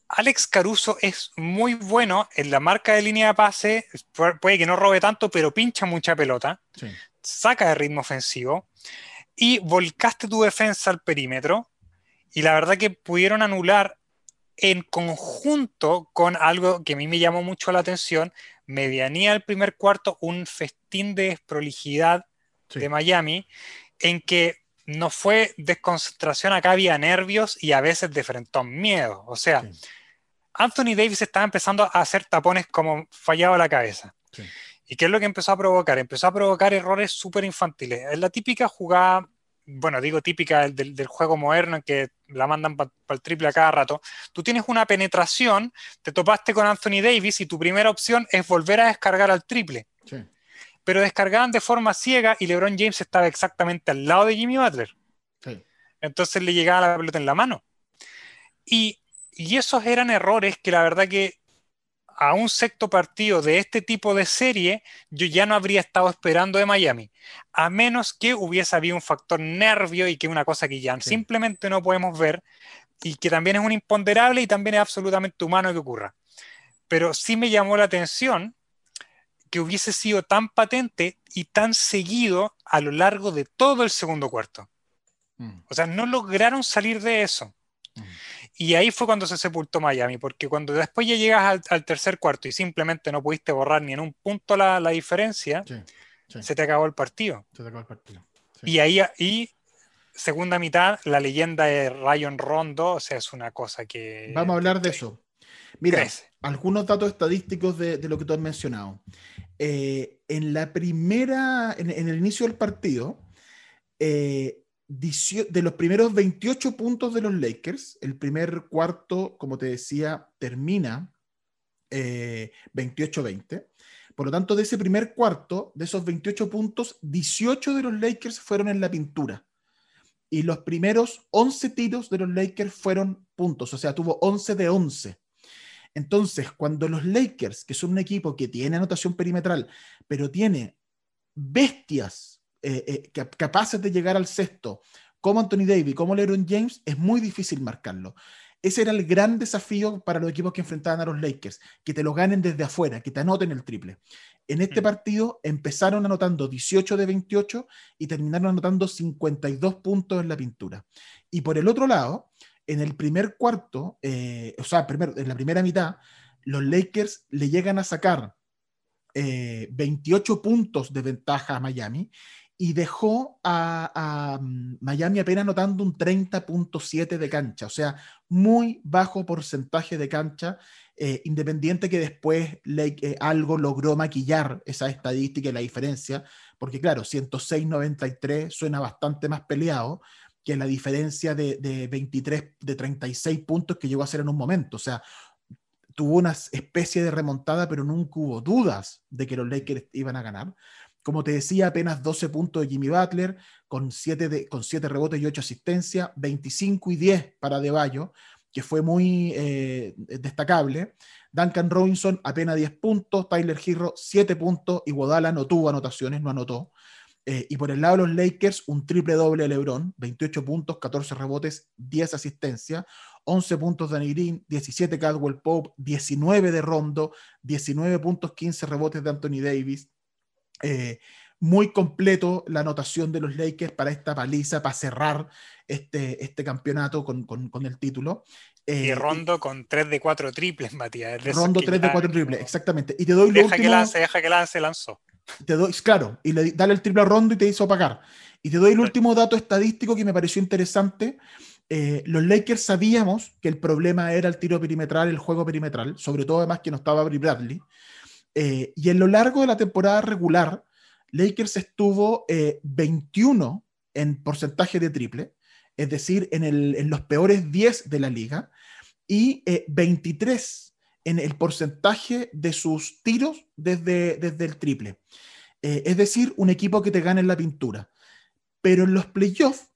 Alex Caruso es muy bueno en la marca de línea de pase. pu- Puede que no robe tanto, pero pincha mucha pelota. Sí. Saca de ritmo ofensivo. Y volcaste tu defensa al perímetro. Y la verdad que pudieron anular en conjunto con algo que a mí me llamó mucho la atención. Medianía del primer cuarto, un festín de desprolijidad Sí. de Miami, en que no fue desconcentración, acá había nervios y a veces de frentón miedo. O sea, Sí. Anthony Davis estaba empezando a hacer tapones como fallado a la cabeza. Sí. ¿Y qué es lo que empezó a provocar? Empezó a provocar errores súper infantiles. Es la típica jugada, bueno, digo típica del, del juego moderno en que la mandan para el triple a cada rato. Tú tienes una penetración, te topaste con Anthony Davis y tu primera opción es volver a descargar al triple. Sí. Pero descargaban de forma ciega y LeBron James estaba exactamente al lado de Jimmy Butler. Sí. Entonces le llegaba la pelota en la mano. Y, y esos eran errores que la verdad que a un sexto partido de este tipo de serie, yo ya no habría estado esperando de Miami, a menos que hubiese habido un factor nervio y que una cosa que ya Sí. simplemente no podemos ver y que también es un imponderable y también es absolutamente humano que ocurra. Pero sí me llamó la atención que hubiese sido tan patente y tan seguido a lo largo de todo el segundo cuarto. Mm, O sea, no lograron salir de eso. mm. Y ahí fue cuando se sepultó Miami, porque cuando después ya llegas al, al tercer cuarto y simplemente no pudiste borrar ni en un punto la, la diferencia, Sí, sí, se te acabó el partido. se te acabó el partido. Sí. Y ahí, y segunda mitad, la leyenda de Ryan Rondo, o sea, es una cosa que... Vamos a hablar de eso. Mira, crece. algunos datos estadísticos de, de lo que tú has mencionado. Eh, en la primera, en, en el inicio del partido, eh, de los primeros 28 puntos de los Lakers, el primer cuarto, como te decía, termina eh, 28-20. Por lo tanto, de ese primer cuarto, de esos 28 puntos, 18 de los Lakers fueron en la pintura. Y los primeros 11 tiros de los Lakers fueron puntos, o sea, tuvo 11 de 11. Entonces, cuando los Lakers, que son un equipo que tiene anotación perimetral, pero tiene bestias eh, eh, cap- capaces de llegar al sexto, como Anthony Davis, como LeBron James, es muy difícil marcarlo. Ese era el gran desafío para los equipos que enfrentaban a los Lakers, que te lo ganen desde afuera, que te anoten el triple. En este Mm. partido empezaron anotando 18 de 28 y terminaron anotando 52 puntos en la pintura. Y por el otro lado, en el primer cuarto, eh, o sea, primer- en la primera mitad, los Lakers le llegan a sacar eh, 28 puntos de ventaja a Miami y dejó a, a, mm, Miami apenas anotando un 30.7 de cancha, o sea, muy bajo porcentaje de cancha, eh, independiente que después Lake, eh, algo logró maquillar esa estadística y la diferencia, porque claro, 106-93 suena bastante más peleado que la diferencia de, de 23, de 36 puntos que llegó a ser en un momento, o sea, tuvo una especie de remontada, pero nunca hubo dudas de que los Lakers iban a ganar. Como te decía, apenas 12 puntos de Jimmy Butler, con 7, de, con 7 rebotes y 8 asistencias, 25 y 10 para De Bayo, que fue muy eh, destacable. Duncan Robinson apenas 10 puntos, Tyler Hero 7 puntos, y Guadala no tuvo anotaciones, no anotó. Eh, y por el lado de los Lakers, un triple doble de LeBron, 28 puntos, 14 rebotes, 10 asistencias, 11 puntos de Green, 17 Caldwell Pope, 19 de Rondo, 19 puntos, 15 rebotes de Anthony Davis. Eh, muy completo la anotación de los Lakers para esta paliza, para cerrar este, este campeonato con, con, con el título. Eh, Y Rondo con 3 de 4 triples, Matías. de Rondo que 3 de ya 4 no- triples, exactamente. Y te doy lo Deja último que lance, deja que lance, lanzó. te doy, claro, y le dale el triple a Rondo y te hizo pagar. Y te doy el último dato estadístico que me pareció interesante. Eh, los Lakers sabíamos que el problema era el tiro perimetral, el juego perimetral, sobre todo además que no estaba Bradley. Eh, y en lo largo de la temporada regular, Lakers estuvo eh, 21 en porcentaje de triple, es decir, en, el- en los peores 10 de la liga, y eh, 23 en el porcentaje de sus tiros desde, desde el triple. Eh, es decir, un equipo que te gana en la pintura. Pero en los playoffs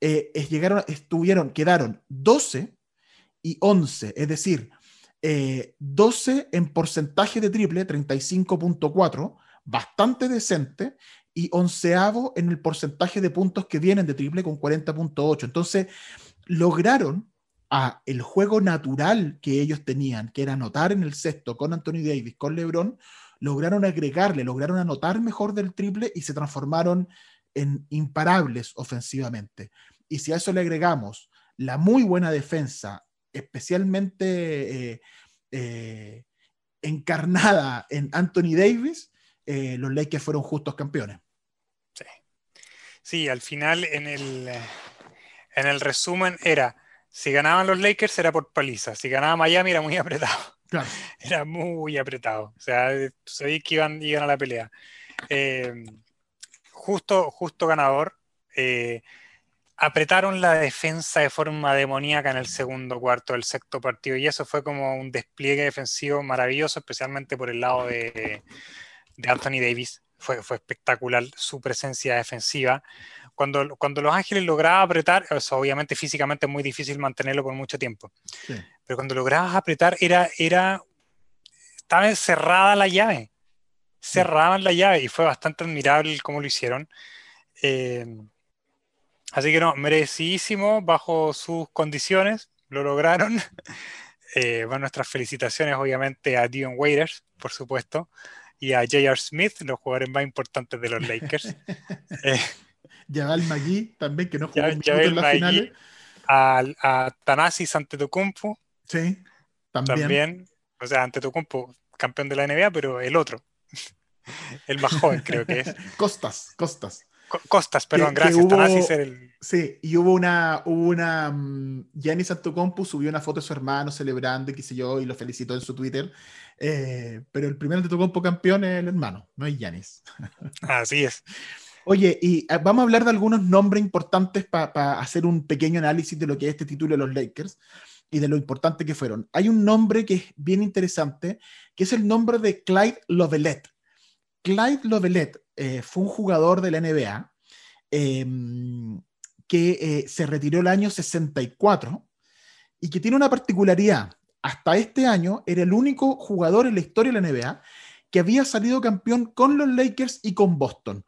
eh, estuvieron, quedaron 12 y 11, es decir, eh, 12 en porcentaje de triple, 35.4, bastante decente, y onceavo en el porcentaje de puntos que vienen de triple con 40.8. Entonces, lograron a el juego natural que ellos tenían, que era anotar en el sexto con Anthony Davis, con LeBron, lograron agregarle, lograron anotar mejor del triple y se transformaron en imparables ofensivamente. Y si a eso le agregamos la muy buena defensa, especialmente eh, eh, encarnada en Anthony Davis, eh, los Lakers fueron justos campeones. Sí. Sí, al final en el, en el resumen era, si ganaban los Lakers era por paliza, si ganaba Miami era muy apretado. Claro. Era muy apretado. O sea, sabéis que iban, iban a la pelea. Justo, justo ganador. Eh, apretaron la defensa de forma demoníaca en el segundo cuarto del sexto partido y eso fue como un despliegue defensivo maravilloso, especialmente por el lado de, de Anthony Davis. Fue, fue espectacular su presencia defensiva. Cuando, cuando Los Ángeles lograba apretar, eso obviamente físicamente es muy difícil mantenerlo por mucho tiempo, Sí. pero cuando lograbas apretar era, era, estaba encerrada la llave, cerraban la llave y fue bastante admirable cómo lo hicieron. Eh, así que no, merecidísimo bajo sus condiciones, lo lograron. Eh, bueno, nuestras felicitaciones obviamente a Dion Waiters, por supuesto, y a J.R. Smith, los jugadores más importantes de los Lakers. Eh, Jabal McGee también, que no jugó Ya- un minuto Javel en las McGee. finales. a, a Thanasis Antetokounmpo Sí, también. también. O sea, Antetokounmpo, campeón de la NBA, pero el otro. el más joven creo que es. Costas, Costas. Co- Costas, perdón, que gracias. hubo- Thanasis era el... Sí, y hubo una, hubo una, mm, Giannis Antetokounmpo subió una foto de su hermano celebrando y qué sé yo, y lo felicitó en su Twitter, eh, pero el primer Antetokounmpo campeón es el hermano, no es Giannis. Así es. Oye, y eh, vamos a hablar de algunos nombres importantes para hacer un pequeño análisis de lo que es este título de los Lakers y de lo importante que fueron. Hay un nombre que es bien interesante, que es el nombre de Clyde Lovelet. Clyde Lovelet eh, fue un jugador de la NBA eh, que eh, se retiró el año 64 y que tiene una particularidad. Hasta este año era el único jugador en la historia de la NBA que había salido campeón con los Lakers y con Boston.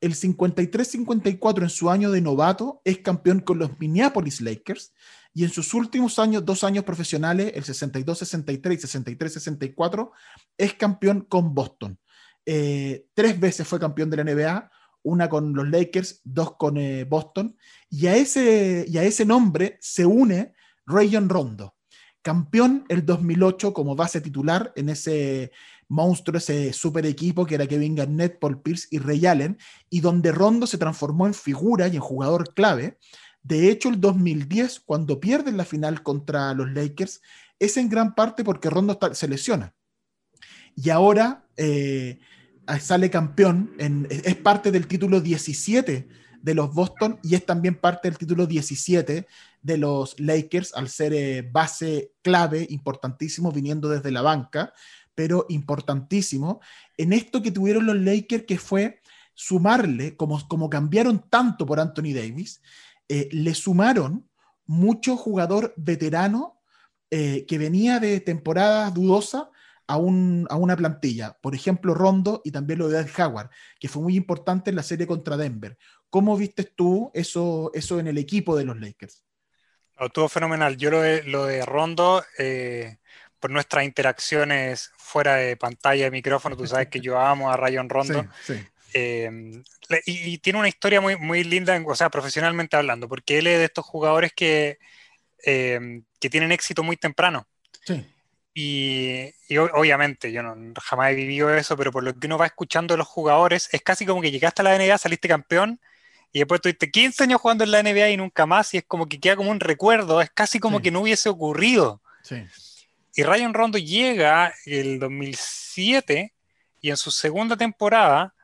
El 53-54 en su año de novato es campeón con los Minneapolis Lakers y en sus últimos años, dos años profesionales, el 62-63 y 63-64, es campeón con Boston. Eh, tres veces fue campeón de la NBA, una con los Lakers, dos con eh, Boston, y a, ese, y a ese nombre se une Rayon Rondo, campeón el 2008 como base titular en ese monstruo, ese super equipo que era Kevin Garnett, Paul Pierce y Ray Allen, y donde Rondo se transformó en figura y en jugador clave. De hecho, el 2010, cuando pierden la final contra los Lakers, es en gran parte porque Rondo se lesiona. Y ahora eh, sale campeón, es parte del título 17 de los Boston y es también parte del título 17 de los Lakers al ser eh, base clave, importantísimo, viniendo desde la banca, pero importantísimo. En esto que tuvieron los Lakers, que fue sumarle, como, como cambiaron tanto por Anthony Davis, eh, le sumaron mucho jugador veterano eh, que venía de temporadas dudosas a, un, a una plantilla. Por ejemplo, Rondo y también lo de Ed Howard, que fue muy importante en la serie contra Denver. ¿Cómo viste tú eso, eso en el equipo de los Lakers? No, Estuvo fenomenal. Yo lo de, lo de Rondo, eh, por nuestras interacciones fuera de pantalla de micrófono, tú sabes que yo amo a Rayon Rondo. Sí, sí. Eh, y, y tiene una historia muy, muy linda, o sea, profesionalmente hablando, porque él es de estos jugadores que, eh, que tienen éxito muy temprano. sí. Y, obviamente, yo no, jamás he vivido eso, pero por lo que uno va escuchando de los jugadores, es casi como que llegaste a la NBA, saliste campeón, y después tuviste 15 años jugando en la NBA y nunca más, y es como que queda como un recuerdo, es casi como Sí. que no hubiese ocurrido. sí. Y Rayon Rondo llega el 2007 y en su segunda temporada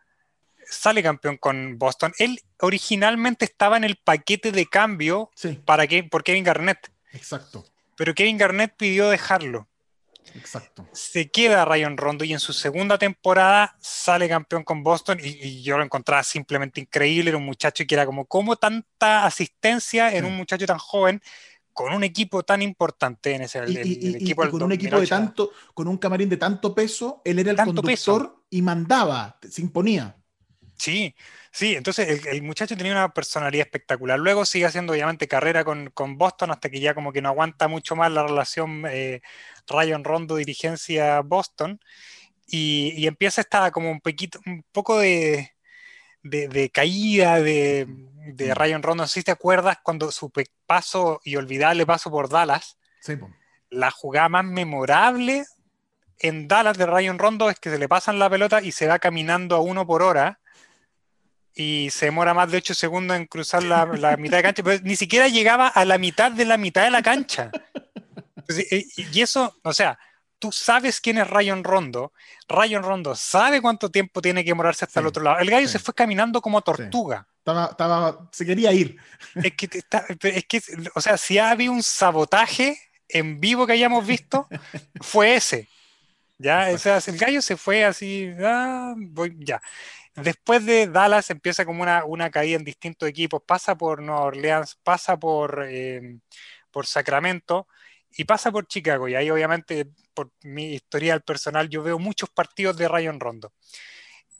sale campeón con Boston. Él originalmente estaba en el paquete de cambio Sí, para que, por Kevin Garnett, exacto, pero Kevin Garnett pidió dejarlo. Exacto. Se queda Rayon Rondo y en su segunda temporada sale campeón con Boston y, y yo lo encontraba simplemente increíble. Era un muchacho que era como, ¿cómo tanta asistencia en Sí. un muchacho tan joven con un equipo tan importante en ese Y, el- y- el y- y equipo del con un equipo de 2008? tanto, con un camarín de tanto peso, él era el Tanto conductor y mandaba, se imponía. Sí, sí, entonces el, el muchacho tenía una personalidad espectacular. Luego sigue haciendo obviamente carrera con, con Boston hasta que ya como que no aguanta mucho más la relación eh, Rayon Rondo dirigencia Boston y, y empieza esta como un poquito, un poco de, de, de caída de, de Mm. Rayon Rondo. No sé si te acuerdas cuando su paso y olvidable paso por Dallas, Sí, la jugada más memorable en Dallas de Rayon Rondo es que se le pasan la pelota y se va caminando a uno por hora y se demora más de 8 segundos en cruzar la, la mitad de cancha, pero ni siquiera llegaba a la mitad de la mitad de la cancha. Entonces, y, y eso, o sea, tú sabes quién es Rayon Rondo, Rayon Rondo sabe cuánto tiempo tiene que morarse hasta el otro lado. El gallo se fue caminando como tortuga. Estaba, estaba, se quería ir. Es que, es que, o sea, si había un sabotaje en vivo que hayamos visto, fue ese. Ya, o sea, el gallo se fue así, ah, voy, ya. Después de Dallas empieza como una, una caída en distintos equipos, pasa por Nueva Orleans, pasa por, eh, por Sacramento y pasa por Chicago. Y ahí obviamente por mi historial personal yo veo muchos partidos de Rayon Rondo.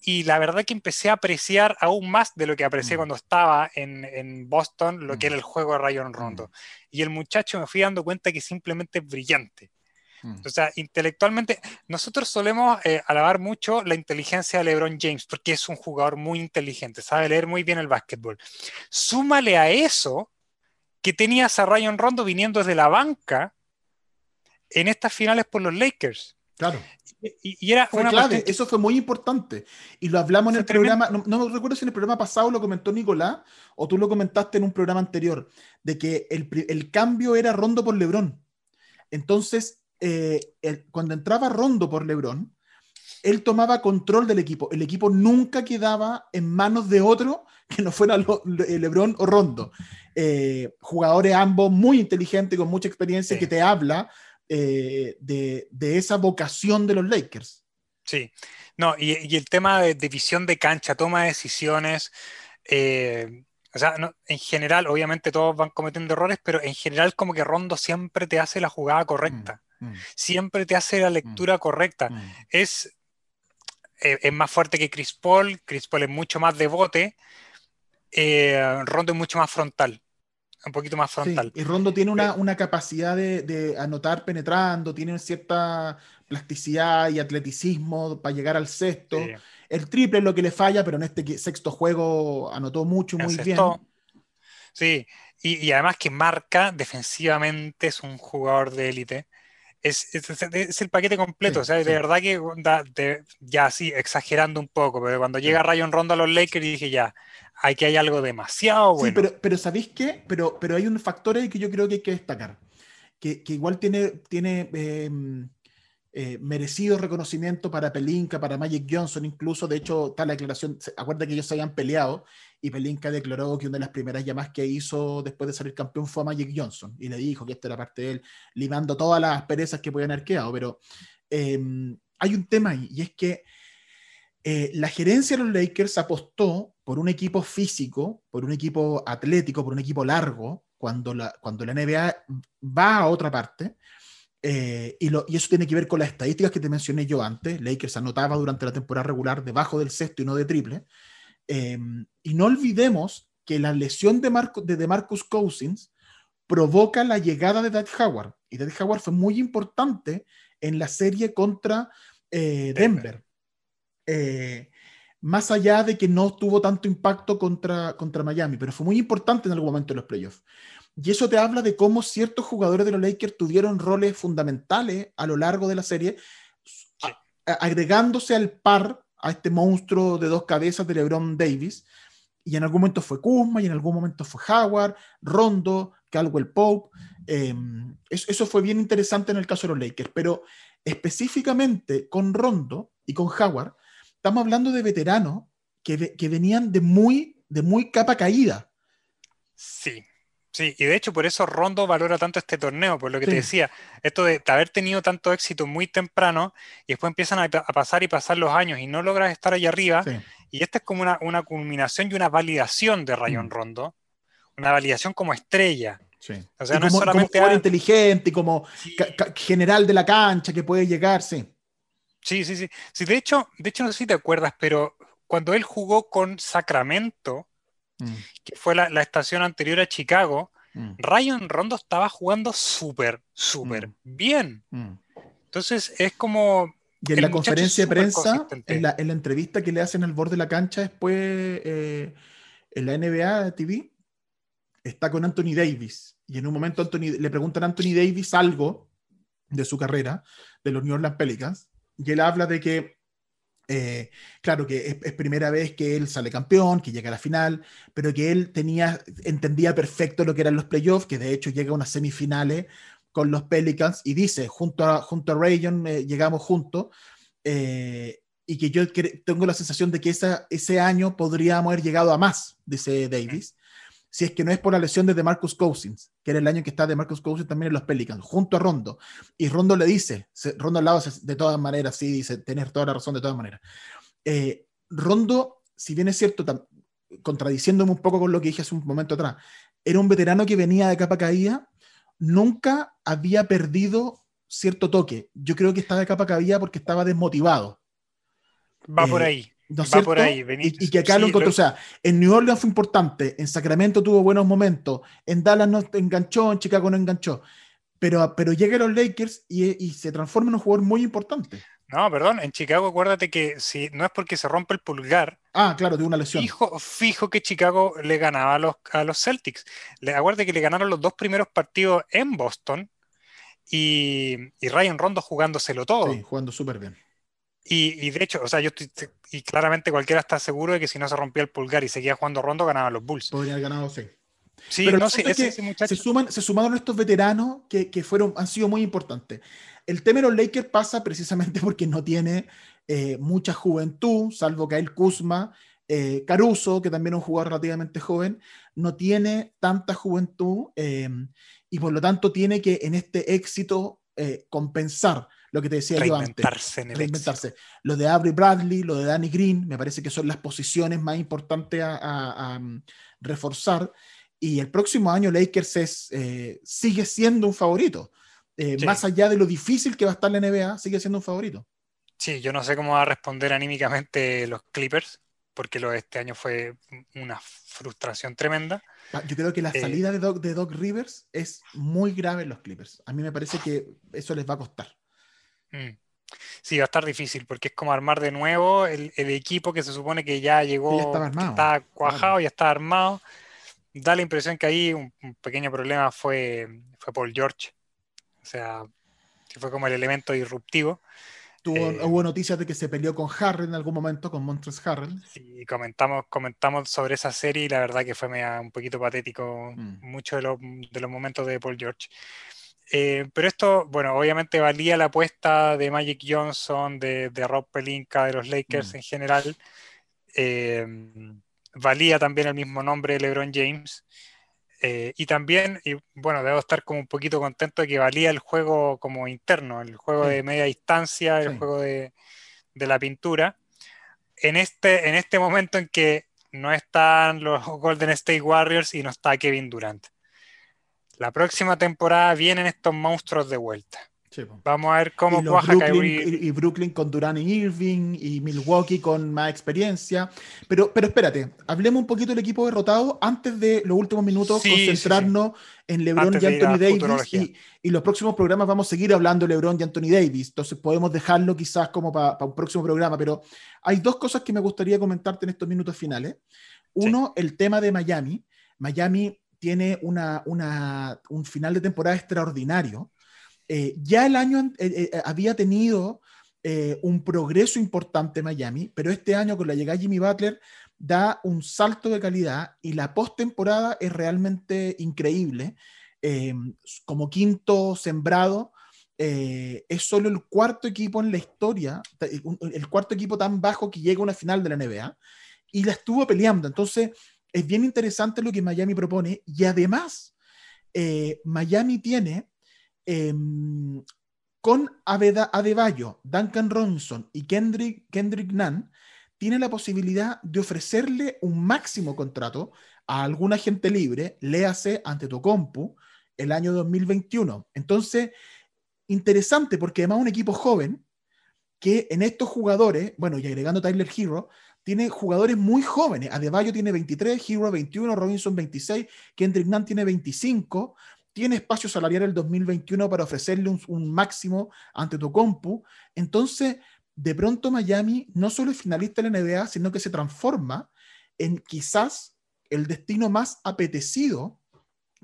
Y la verdad que empecé a apreciar aún más de lo que aprecié mm. cuando estaba en, en, Boston, lo que era mm. el juego de Rayon Rondo. Mm. Y el muchacho me fui dando cuenta que simplemente es brillante. O sea, intelectualmente, nosotros solemos eh, alabar mucho la inteligencia de LeBron James, porque es un jugador muy inteligente, sabe leer muy bien el básquetbol. Súmale a eso que tenías a Rayon Rondo viniendo desde la banca en estas finales por los Lakers. Claro. Y, era una clave, eso fue muy importante. Y lo hablamos en el programa, no, no, recuerdo si en el programa pasado lo comentó Nicolás o tú lo comentaste en un programa anterior, de que el, el cambio era Rondo por Lebron. Entonces, eh, cuando entraba Rondo por Lebron, él tomaba control del equipo. El equipo nunca quedaba en manos de otro que no fuera Lebron o Rondo. Eh, jugadores ambos muy inteligentes, con mucha experiencia, que te habla eh, de, esa vocación de los Lakers. Sí, no, y, el tema de, visión de cancha, toma de decisiones, eh, o sea, en general, obviamente todos van cometiendo errores, pero en general como que Rondo siempre te hace la jugada correcta, mm, mm. siempre te hace la mm, lectura correcta. Es, eh, es más fuerte que Chris Paul, Chris Paul es mucho más de bote, Rondo es mucho más frontal un poquito más frontal. y Rondo tiene una, una capacidad de, de, anotar penetrando, tiene cierta plasticidad y atleticismo para llegar al sexto. El triple es lo que le falla, pero en este sexto juego anotó mucho, muy bien. Sí, y, y, además que marca defensivamente, es un jugador de élite. Es, es, el paquete completo, o sea, de verdad que ya sí, exagerando un poco, pero cuando llega Rayon Rondo a los Lakers dije ya, hay que hay algo demasiado bueno. Sí, pero, pero ¿sabéis qué? Pero, pero hay un factor ahí que yo creo que hay que destacar, que, que igual tiene, tiene em, eh, merecido reconocimiento para Pelinka, para Magic Johnson, incluso, de hecho, la declaración, acuerda que ellos se habían peleado y Pelinka declaró que una de las primeras llamadas que hizo después de salir campeón fue a Magic Johnson y le dijo que esto era parte de él, limando todas las perezas que podían haber pero em, hay un tema ahí y es que eh, la gerencia de los Lakers apostó por un equipo físico, por un equipo atlético, por un equipo largo, cuando la, cuando la NBA va a otra parte. Eh, y, lo, y, eso tiene que ver con las estadísticas que te mencioné yo antes. Lakers anotaba durante la temporada regular debajo del sexto y no de triple. Em, y no olvidemos que la lesión de, Marco, de Marcus Cousins provoca la llegada de Dad Howard. Y Dad Howard fue muy importante en la serie contra eh, Denver. Eh, más allá de que no tuvo tanto impacto contra, contra Miami, pero fue muy importante en algún momento en los playoffs. Y eso te habla de cómo ciertos jugadores de los Lakers tuvieron roles fundamentales a lo largo de la serie, agregándose al par a este monstruo de dos cabezas de LeBron Davis. Y en algún momento fue Kuzma, y en algún momento fue Howard, Rondo, Caldwell Pope. Em, eso, eso, fue bien interesante en el caso de los Lakers, pero específicamente con Rondo y con Howard, estamos hablando de veteranos que, que venían de muy, de muy capa caída. Sí, Sí, y de hecho por eso Rondo valora tanto este torneo, por lo que te decía, esto de, haber tenido tanto éxito muy temprano y después empiezan a, pasar y pasar los años y no logras estar ahí arriba, y esta es como una, una, culminación y una validación de Rayon mm. Rondo, una validación como estrella. Sí. O sea, no como, es solamente como inteligente, como general de la cancha que puede llegar, sí. Sí, sí, sí. sí de, hecho, de hecho, no sé si te acuerdas, pero cuando él jugó con Sacramento, mm. que fue la, estación anterior a Chicago, mm. Ryan Rondo estaba jugando súper, súper mm. bien. Entonces es como... Y en la conferencia de prensa, en la, entrevista que le hacen al borde de la cancha después eh, en la NBA TV, está con Anthony Davis. Y en un momento Anthony, le preguntan a Anthony Davis algo de su carrera, de los New Orleans Pelicans, y él habla de que, eh, claro, que es, primera vez que él sale campeón, que llega a la final, pero que él tenía, entendía perfecto lo que eran los playoffs, que de hecho llega a unas semifinales con los Pelicans y dice, junto a, junto a Rayon eh, llegamos juntos, eh, y que yo tengo la sensación de que esa, ese año podríamos haber llegado a más, dice Davis, si es que no es por la lesión de Marcus Cousins, que era el año que está de Marcus Cousins también en los Pelicans, junto a Rondo. Y Rondo le dice, Rondo al lado de todas maneras, sí, dice, tener toda la razón de todas maneras. Eh, Rondo, si bien es cierto, contradiciéndome un poco con lo que dije hace un momento atrás, era un veterano que venía de capa caída, nunca había perdido cierto toque. Yo creo que estaba de capa caída porque estaba desmotivado. Va por eh, Va por ahí. Y, que acá lo encontró. O sea, en New Orleans fue importante, en Sacramento tuvo buenos momentos, en Dallas no enganchó, en Chicago no enganchó. Pero, pero llega a los Lakers y, y se transforma en un jugador muy importante. No, perdón, en Chicago acuérdate que si no es porque se rompe el pulgar. Ah, claro, de una lesión. Fijo, fijo que Chicago le ganaba a los, a los Celtics. Le, acuérdate que le ganaron los dos primeros partidos en Boston y, y Ryan Rondo jugándoselo todo. Sí, jugando súper bien. Y, de hecho, o sea, yo estoy, y claramente cualquiera está seguro de que si no se rompía el pulgar y seguía jugando Rondo, ganaban los Bulls. Podría haber ganado, sí. Sí, Pero no, sé, se, suman, se sumaron estos veteranos que, que, fueron, han sido muy importantes. El tema de los Lakers pasa precisamente porque no tiene eh, mucha juventud, salvo Kyle Kuzma, eh, Caruso, que también es un jugador relativamente joven, no tiene tanta juventud eh, y por lo tanto tiene que en este éxito compensar lo que te decía yo antes. reinventarse. Lo de Avery Bradley, lo de Danny Green, me parece que son las posiciones más importantes a, mm, reforzar. Y el próximo año Lakers es, sigue siendo un favorito. Eh, más allá de lo difícil que va a estar la NBA, sigue siendo un favorito. Sí, yo no sé cómo va a responder anímicamente los Clippers, porque lo de este año fue una frustración tremenda. Ah, yo creo que la eh, salida de, Doc, de Doc Rivers es muy grave en los Clippers. A mí me parece que eso les va a costar. Mm. Sí, va a estar difícil porque es como armar de nuevo el, equipo que se supone que ya llegó, está cuajado, y ya está armado. Da la impresión que ahí un, un, pequeño problema fue, fue Paul George. O sea, que fue como el elemento disruptivo. Tuvo, eh, hubo noticias de que se peleó con Harrell en algún momento, con Montres Harrell. Sí, comentamos, comentamos sobre esa serie y la verdad que fue un poquito patético mm. muchos de, de, los momentos de Paul George. Eh, pero esto, bueno, obviamente valía la apuesta de Magic Johnson, de, de Rob Pelinka, de los Lakers mm. en general. Eh, valía también el mismo nombre de LeBron James. Eh, y también, y bueno, debo estar como un poquito contento de que valía el juego como interno, el juego de media distancia, el juego de, la pintura. En este, en este momento en que no están los Golden State Warriors y no está Kevin Durant. La próxima temporada vienen estos monstruos de vuelta. Vamos a ver cómo y Brooklyn, y, Brooklyn con Durán y Irving y Milwaukee con más experiencia. Pero, pero espérate, hablemos un poquito del equipo derrotado antes de los últimos minutos, concentrarnos en LeBron y Anthony Davis. Y, y, los próximos programas vamos a seguir hablando de LeBron y Anthony Davis. Entonces podemos dejarlo quizás como para un próximo programa. Pero hay dos cosas que me gustaría comentarte en estos minutos finales. Uno, el tema de Miami. Miami tiene un final de temporada extraordinario eh, ya el año eh, eh, había tenido un progreso importante Miami, pero este año con la llegada de Jimmy Butler da un salto de calidad y la postemporada es realmente increíble. como quinto sembrado, es solo el cuarto equipo en la historia, el cuarto equipo tan bajo que llega a una final de la NBA y la estuvo peleando. Entonces, es bien interesante lo que Miami propone y además, Miami tiene Em, con Aveda Adebayo, Duncan Ronson y Kendrick, Kendrick Nunn, tiene la posibilidad de ofrecerle un máximo contrato a algún agente libre, léase ante compu el año 2021. Entonces, interesante porque además un equipo joven que en estos jugadores, bueno, y agregando Tyler Hero, tiene jugadores muy jóvenes. Adebayo tiene 23, Hero 21, Robinson 26, Kendrick Nunn tiene 25 tiene espacio salarial el 2021 para ofrecerle un, máximo ante tu compu. Entonces, de pronto Miami no solo es finalista en la NBA, sino que se transforma en quizás el destino más apetecido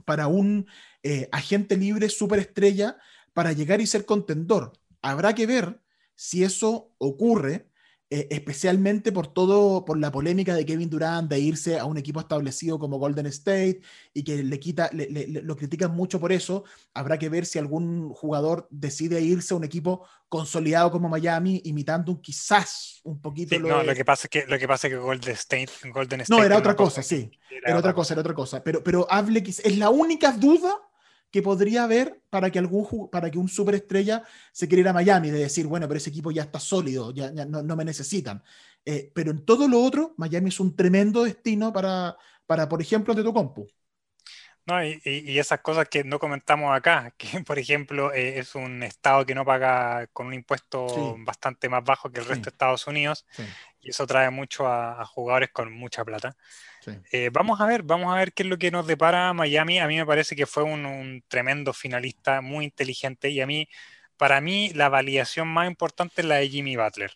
para un eh, agente libre superestrella para llegar y ser contendor. Habrá que ver si eso ocurre eh, especialmente por todo, por la polémica de Kevin Durant de irse a un equipo establecido como Golden State y que le quita, le, lo critican mucho por eso. Habrá que ver si algún jugador decide irse a un equipo consolidado como Miami, imitando un, quizás un poquito Sí, lo no, de- lo que pasa es que lo que pasa es que Golden State, Golden State No, era otra cosa, sí. era Era otra cosa, era otra cosa. Pero, pero hable, es la única duda que podría haber para que algún para que un superestrella se quiera ir a Miami, de decir, bueno, pero ese equipo ya está sólido, ya, ya no, no me necesitan. Eh, pero en todo lo otro, Miami es un tremendo destino para, para por ejemplo, Antetokounmpo. No, y, y- esas cosas que no comentamos acá, que por ejemplo eh, es un estado que no paga con un impuesto Sí. bastante más bajo que el Sí. resto de Estados Unidos, Sí, y eso trae mucho a, a jugadores con mucha plata. Sí. Eh, vamos a ver, vamos a ver qué es lo que nos depara Miami. A mí me parece que fue un, un tremendo finalista, muy inteligente, y a mí, para mí, la validación más importante es la de Jimmy Butler.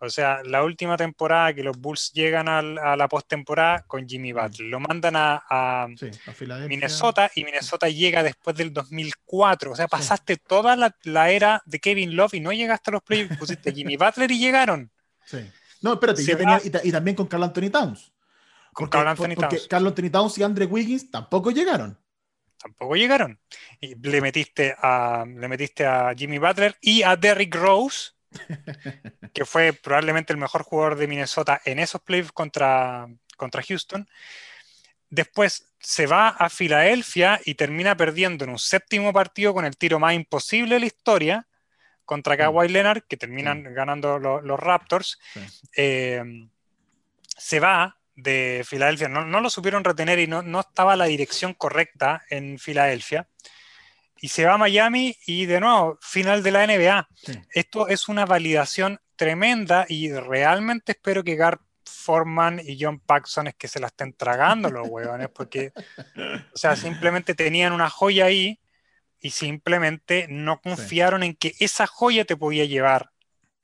O sea, la última temporada que los Bulls llegan al- a la postemporada con Jimmy Butler, lo mandan a, a Sí, a Filadelfia. Minnesota y Minnesota llega después del 2004. O sea, pasaste toda la, la era de Kevin Love y no llegaste a los playoffs. Pusiste Jimmy Butler y llegaron. Sí. No, espérate, tenía- y, ta- y también con Carl Anthony Towns. Con Anthony porque Anthony Towns y Andre Wiggins tampoco llegaron. Tampoco llegaron. Y le metiste a, le metiste a Jimmy Butler y a Derrick Rose, que fue probablemente el mejor jugador de Minnesota en esos playoffs contra, contra Houston. Después se va a Filadelfia y termina perdiendo en un séptimo partido con el tiro más imposible de la historia contra Mm. Kawhi Leonard, que terminan ganando lo- los Raptors. Sí. Eh, se va de Filadelfia, no, no lo supieron retener y no, no estaba la dirección correcta en Filadelfia. Y se va a Miami y de nuevo, final de la NBA. Sí. Esto es una validación tremenda y realmente espero que Gar Forman y John Paxson es que se la estén tragando los huevones, porque, o sea, simplemente tenían una joya ahí y simplemente no confiaron en que esa joya te podía llevar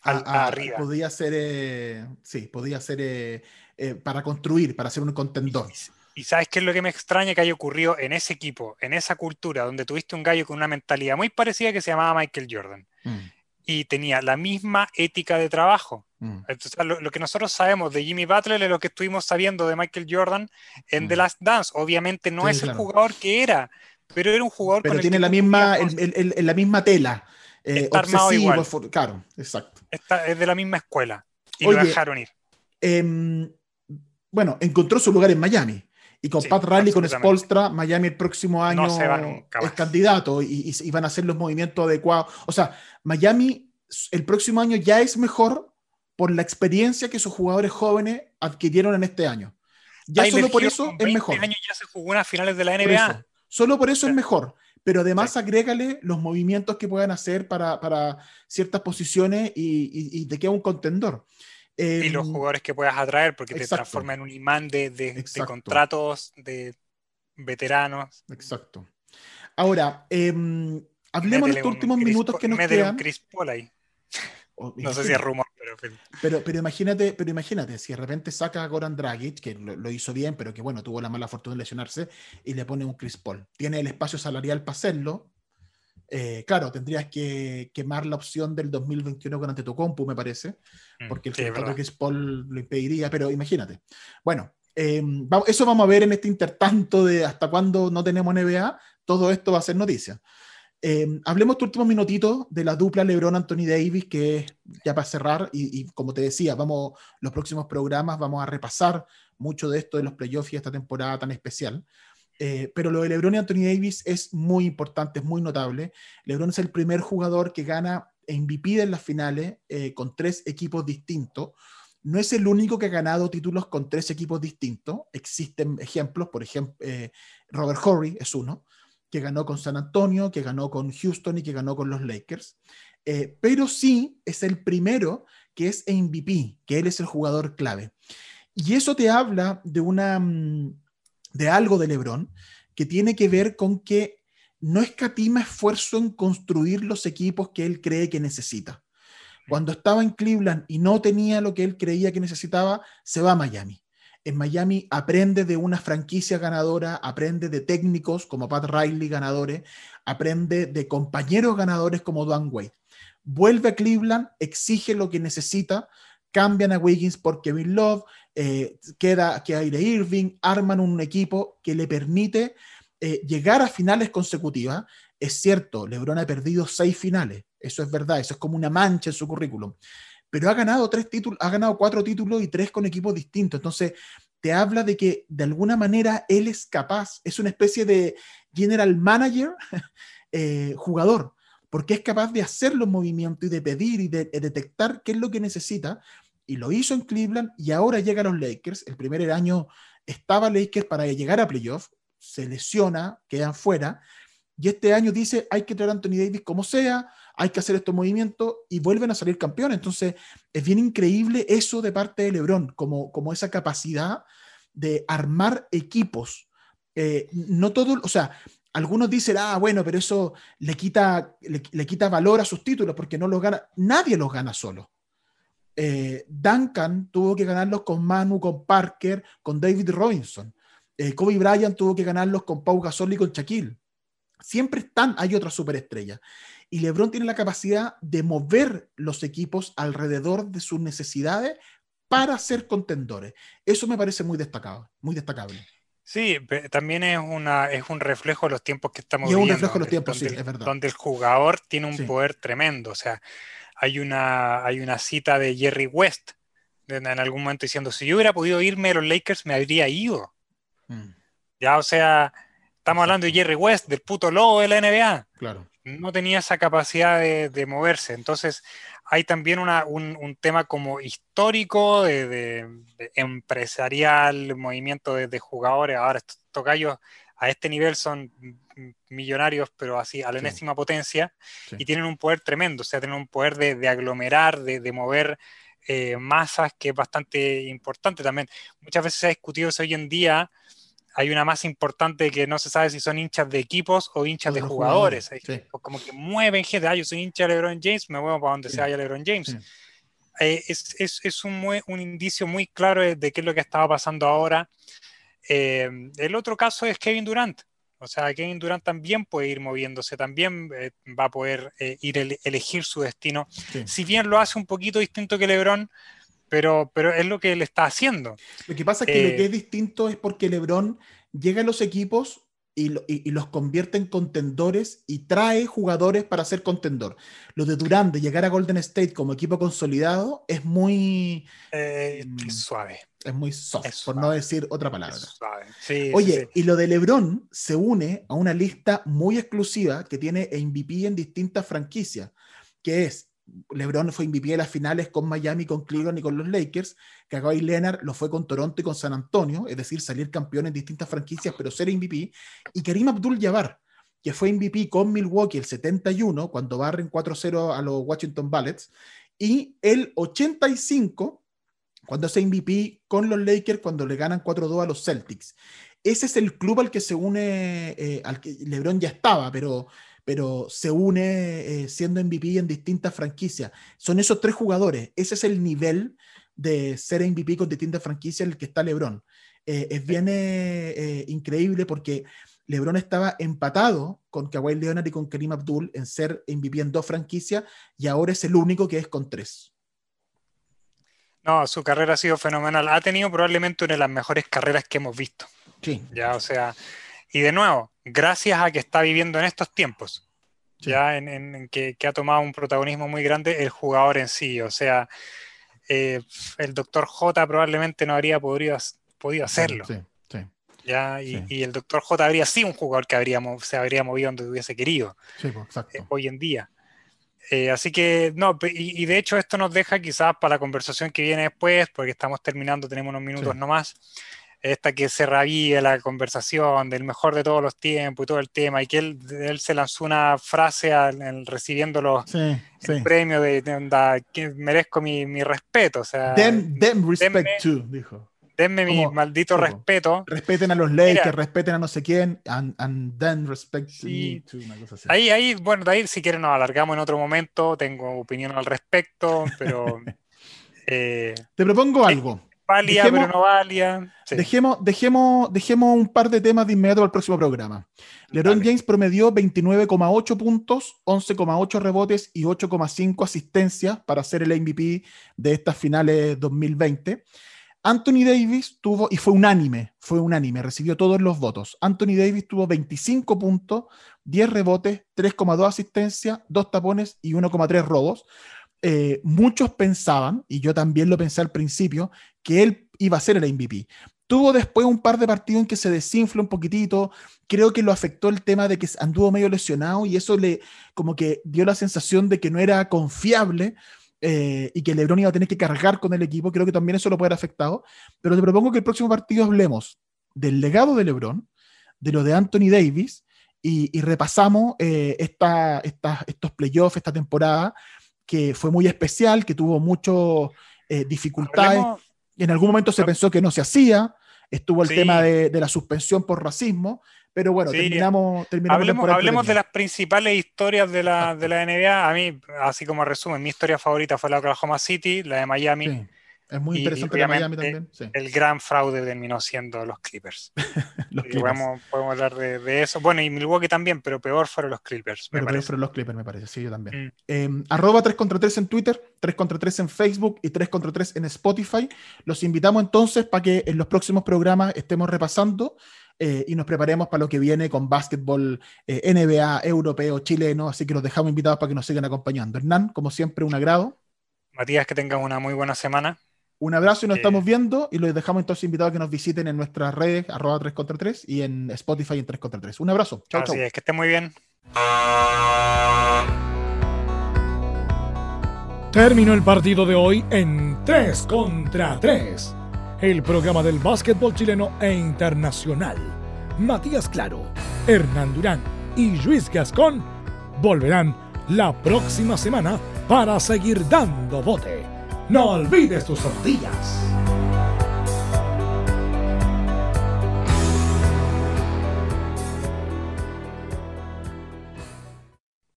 al- a- a- arriba. Podía ser, eh, sí, podía ser eh, eh, para construir, para ser un contendor. Y sabes qué es lo que me extraña que haya ocurrido en ese equipo, en esa cultura, donde tuviste un gallo con una mentalidad muy parecida que se llamaba Michael Jordan Mm, y tenía la misma ética de trabajo. mm. Entonces, lo, lo que nosotros sabemos de Jimmy Butler es lo que estuvimos sabiendo de Michael Jordan en Mm. The Last Dance. Obviamente no Sí, es claro. el jugador que era, pero era un jugador Pero con tiene la misma, podías el- el- el- la misma tela. eh, Está armado igual. for- claro, exacto. está- es de la misma escuela y Oye, lo dejaron ir. Em, bueno, encontró su lugar en Miami. Y con Sí, Pat Riley, con. Spolstra, Miami el próximo año nunca es candidato y, y- y van a hacer los movimientos adecuados. O sea, Miami el próximo año ya es mejor por la experiencia que sus jugadores jóvenes adquirieron en este año. Ya Tyler solo por eso es 20 mejor. años ya se jugó unas finales de la Por NBA. eso. Solo por eso es mejor. Pero además Sí. agrégale los movimientos que puedan hacer para, para ciertas posiciones y, y- y te queda un contendor. Y los Em, jugadores que puedas atraer, porque te transforma en un imán de, de- de contratos, de veteranos. Exacto. Ahora, em, hablemos en Métele estos últimos Chris minutos que nos métele un quedan. Chris Paul ahí. Oh, No sé si es rumor, pero fin. Pero, pero imagínate, pero imagínate, si de repente saca a Goran Dragic, que lo, lo hizo bien, pero que bueno, tuvo la mala fortuna de lesionarse, y le pone un Chris Paul. Tiene el espacio salarial para hacerlo. Eh, claro, tendrías que quemar la opción del 2021 con Antetokounmpo, me parece, Mm, porque el sí, es contrato verdad. Chris Paul lo impediría, pero imagínate. Bueno, eh, eso vamos a ver en este intertanto de hasta cuándo no tenemos NBA. Todo esto va a ser noticia. Eh, hablemos tu último minutito de la dupla LeBron-Anthony Davis, que es ya para cerrar, y, y como te decía, vamos, los próximos programas vamos a repasar mucho de esto de los playoffs y esta temporada tan especial. Eh, pero lo de LeBron y Anthony Davis es muy importante, es muy notable. LeBron es el primer jugador que gana MVP en las finales eh, con tres equipos distintos. No es el único que ha ganado títulos con tres equipos distintos. Existen ejemplos, por ejemplo, eh, Robert Horry es uno, que ganó con San Antonio, que ganó con Houston y que ganó con los Lakers. Eh, pero sí es el primero que es MVP, que él es el jugador clave. Y eso te habla de una mm, de algo de LeBron que tiene que ver con que no escatima esfuerzo en construir los equipos que él cree que necesita. Cuando estaba en Cleveland y no tenía lo que él creía que necesitaba, se va a Miami. En Miami aprende de una franquicia ganadora, aprende de técnicos como Pat Riley ganadores, aprende de compañeros ganadores como Dwayne Wade. Vuelve a Cleveland, exige lo que necesita, cambian a Wiggins por Kevin Love, eh, queda que aire Irving, arman un equipo que le permite eh, llegar a finales consecutivas. Es cierto, LeBron ha perdido seis finales, eso es verdad, eso es como una mancha en su currículum, pero ha ganado tres títulos, ha ganado cuatro títulos y tres con equipos distintos. Entonces, te habla de que de alguna manera él es capaz, es una especie de general manager eh, jugador, porque es capaz de hacer los movimientos y de pedir y de, de detectar qué es lo que necesita y lo hizo en Cleveland y ahora llega a los Lakers. El primer año estaba Lakers para llegar a playoff, se lesiona, quedan fuera y este año dice hay que traer a Anthony Davis como sea, hay que hacer estos movimientos y vuelven a salir campeones. Entonces es bien increíble eso de parte de LeBron, como, como esa capacidad de armar equipos. Eh, no todo, o sea, algunos dicen, ah, bueno, pero eso le quita, le, le, quita valor a sus títulos porque no los gana. Nadie los gana solo. Eh, Duncan tuvo que ganarlos con Manu, con Parker, con David Robinson. Eh, Kobe Bryant tuvo que ganarlos con Pau Gasol y con Shaquille. Siempre están, hay otras superestrellas. Y LeBron tiene la capacidad de mover los equipos alrededor de sus necesidades para ser contendores. Eso me parece muy destacado, muy destacable. Sí, también es, una, es un reflejo de los tiempos que estamos viviendo. Es un reflejo de los tiempos, donde, sí, es verdad. Donde el jugador tiene un Sí. poder tremendo. O sea, hay una, hay una cita de Jerry West de- en algún momento diciendo, si yo hubiera podido irme de los Lakers, me habría ido. Mm, Ya, o sea, estamos hablando de Jerry West, del puto lobo de la NBA. claro. No tenía esa capacidad de, de moverse. Entonces, hay también una- un, un tema como histórico, de, empresarial, movimiento de, jugadores. Ahora, estos tocayos a este nivel son millonarios, pero así a la Sí. enésima potencia, Sí. y tienen un poder tremendo, o sea, tienen un poder de, de aglomerar, de, de mover eh, masas, que es bastante importante también. Muchas veces se ha discutido eso hoy en día. Hay una masa importante que no se sabe si son hinchas de equipos o hinchas de jugadores. sí. Como que mueven gente. Ah, yo soy hincha de LeBron James, me muevo para donde se vaya LeBron James. Eh, es es- es un, un indicio muy claro de, de qué es lo que estaba pasando ahora. Eh, el otro caso es Kevin Durant. O sea, Kevin Durant también puede ir moviéndose, también eh, va a poder eh, ir ele- elegir su destino. Sí. Si bien lo hace un poquito distinto que LeBron, pero, pero es lo que él está haciendo. Lo que pasa es que Eh, lo que es distinto es porque LeBron llega a los equipos y, lo- y- y los convierte en contendores y trae jugadores para ser contendor. Lo de Durant, de llegar a Golden State como equipo consolidado, es muy, Eh, Mm. suave. Es muy soft, Es por no suave. decir otra palabra. Sí, Oye, sí. y lo de LeBron se une a una lista muy exclusiva que tiene MVP en distintas franquicias, que es LeBron fue MVP de las finales con Miami, con Cleveland y con los Lakers. Kawhi Leonard lo fue con Toronto y con San Antonio, es decir, salir campeón en distintas franquicias, pero ser MVP. Y Karim Abdul-Jabbar, que fue MVP con Milwaukee el 71, cuando barren 4-0 a los Washington Bullets, y el 85, cuando hace MVP con los Lakers, cuando le ganan 4-2 a los Celtics. Ese es el club al que se une, eh, al que LeBron ya estaba, pero, pero se une eh, siendo MVP en distintas franquicias. Son esos tres jugadores. Ese es el nivel de ser MVP con distintas franquicias en el que está LeBron. Eh, es bien eh, eh, increíble porque LeBron estaba empatado con Kawhi Leonard y con Karim Abdul en ser MVP en dos franquicias y ahora es el único que es con tres. No, su carrera ha sido fenomenal. Ha tenido probablemente una de las mejores carreras que hemos visto. Sí, Ya, o sea, y de nuevo, gracias a que está viviendo en estos tiempos, Sí. ya en, en- en que, que ha tomado un protagonismo muy grande el jugador en sí. O sea, eh, el doctor J probablemente no habría podido, podido hacerlo. Sí, sí, ¿ya? Y, Sí. y el doctor J habría sido un jugador que habría, se habría movido donde hubiese querido sí, pues, exacto. eh, hoy en día. Eh, así que, no, y, y de hecho esto nos deja quizás para la conversación que viene después, porque estamos terminando, tenemos unos minutos Sí. nomás, esta que se revive la conversación del mejor de todos los tiempos y todo el tema, y que él, él se lanzó una frase al, al- recibiendo los Sí, sí. el premio de, de que merezco mi, mi respeto, o sea, Them, them respect too, dijo. Denme mi maldito sí, respeto. Respeten a los Lakers, Mira. respeten a no sé quién, and, and then respect Sí. me too, una cosa así. Ahí, ahí, bueno, de ahí si quieren nos alargamos en otro momento, tengo opinión al respecto, pero eh, Te propongo algo. Válida, pero no válida. Dejemos, dejemos, dejemos un par de temas de inmediato para el próximo programa. LeBron James promedió 29,8 puntos, 11,8 rebotes y 8,5 asistencias para ser el MVP de estas finales 2020. Anthony Davis tuvo, y fue unánime, fue unánime, recibió todos los votos. Anthony Davis tuvo 25 puntos, 10 rebotes, 3,2 asistencias, 2 tapones y 1,3 robos. Eh, muchos pensaban, y yo también lo pensé al principio, que él iba a ser el MVP. Tuvo después un par de partidos en que se desinfló un poquitito. Creo que lo afectó el tema de que anduvo medio lesionado y eso le como que dio la sensación de que no era confiable eh, y que LeBron iba a tener que cargar con el equipo, creo que también eso lo puede haber afectado. Pero te propongo que el próximo partido hablemos del legado de LeBron, de lo de Anthony Davis y, repasamos eh, esta, estos playoffs, esta temporada que fue muy especial, que tuvo muchas eh, dificultades. En algún momento se pensó que no se hacía, estuvo el tema de, de, la suspensión por racismo, pero bueno, terminamos, terminamos. Hablemos, hablemos de las principales historias de la, de la NBA. A mí, así como resumen, mi historia favorita fue la de Oklahoma City, la de Miami. Es muy interesante la Miami también. El gran fraude terminó siendo los Clippers. los Clippers. Podemos, hablar de, eso. Bueno, y Milwaukee también, pero peor fueron los Clippers. Pero peor fueron los Clippers, me parece. Sí, yo también. Mm. Em, arroba 3 contra 3 en Twitter, 3 contra 3 en Facebook y 3 contra 3 en Spotify. Los invitamos entonces para que en los próximos programas estemos repasando eh, y nos preparemos para lo que viene con básquetbol eh, NBA, europeo, chileno, así que los dejamos invitados para que nos sigan acompañando. Hernán, como siempre, un agrado. Matías, que tengan una muy buena semana. Un abrazo y nos estamos viendo y los dejamos entonces invitados a que nos visiten en nuestras redes, arroba 3 contra 3 y en Spotify en 3 contra 3. Un abrazo. Chao, Así es, que estén muy bien. Terminó el partido de hoy en 3 contra 3 el programa del básquetbol chileno e internacional. Matías Claro, Hernán Durán y Luis Gascón volverán la próxima semana para seguir dando bote. No olvides tus zapatillas.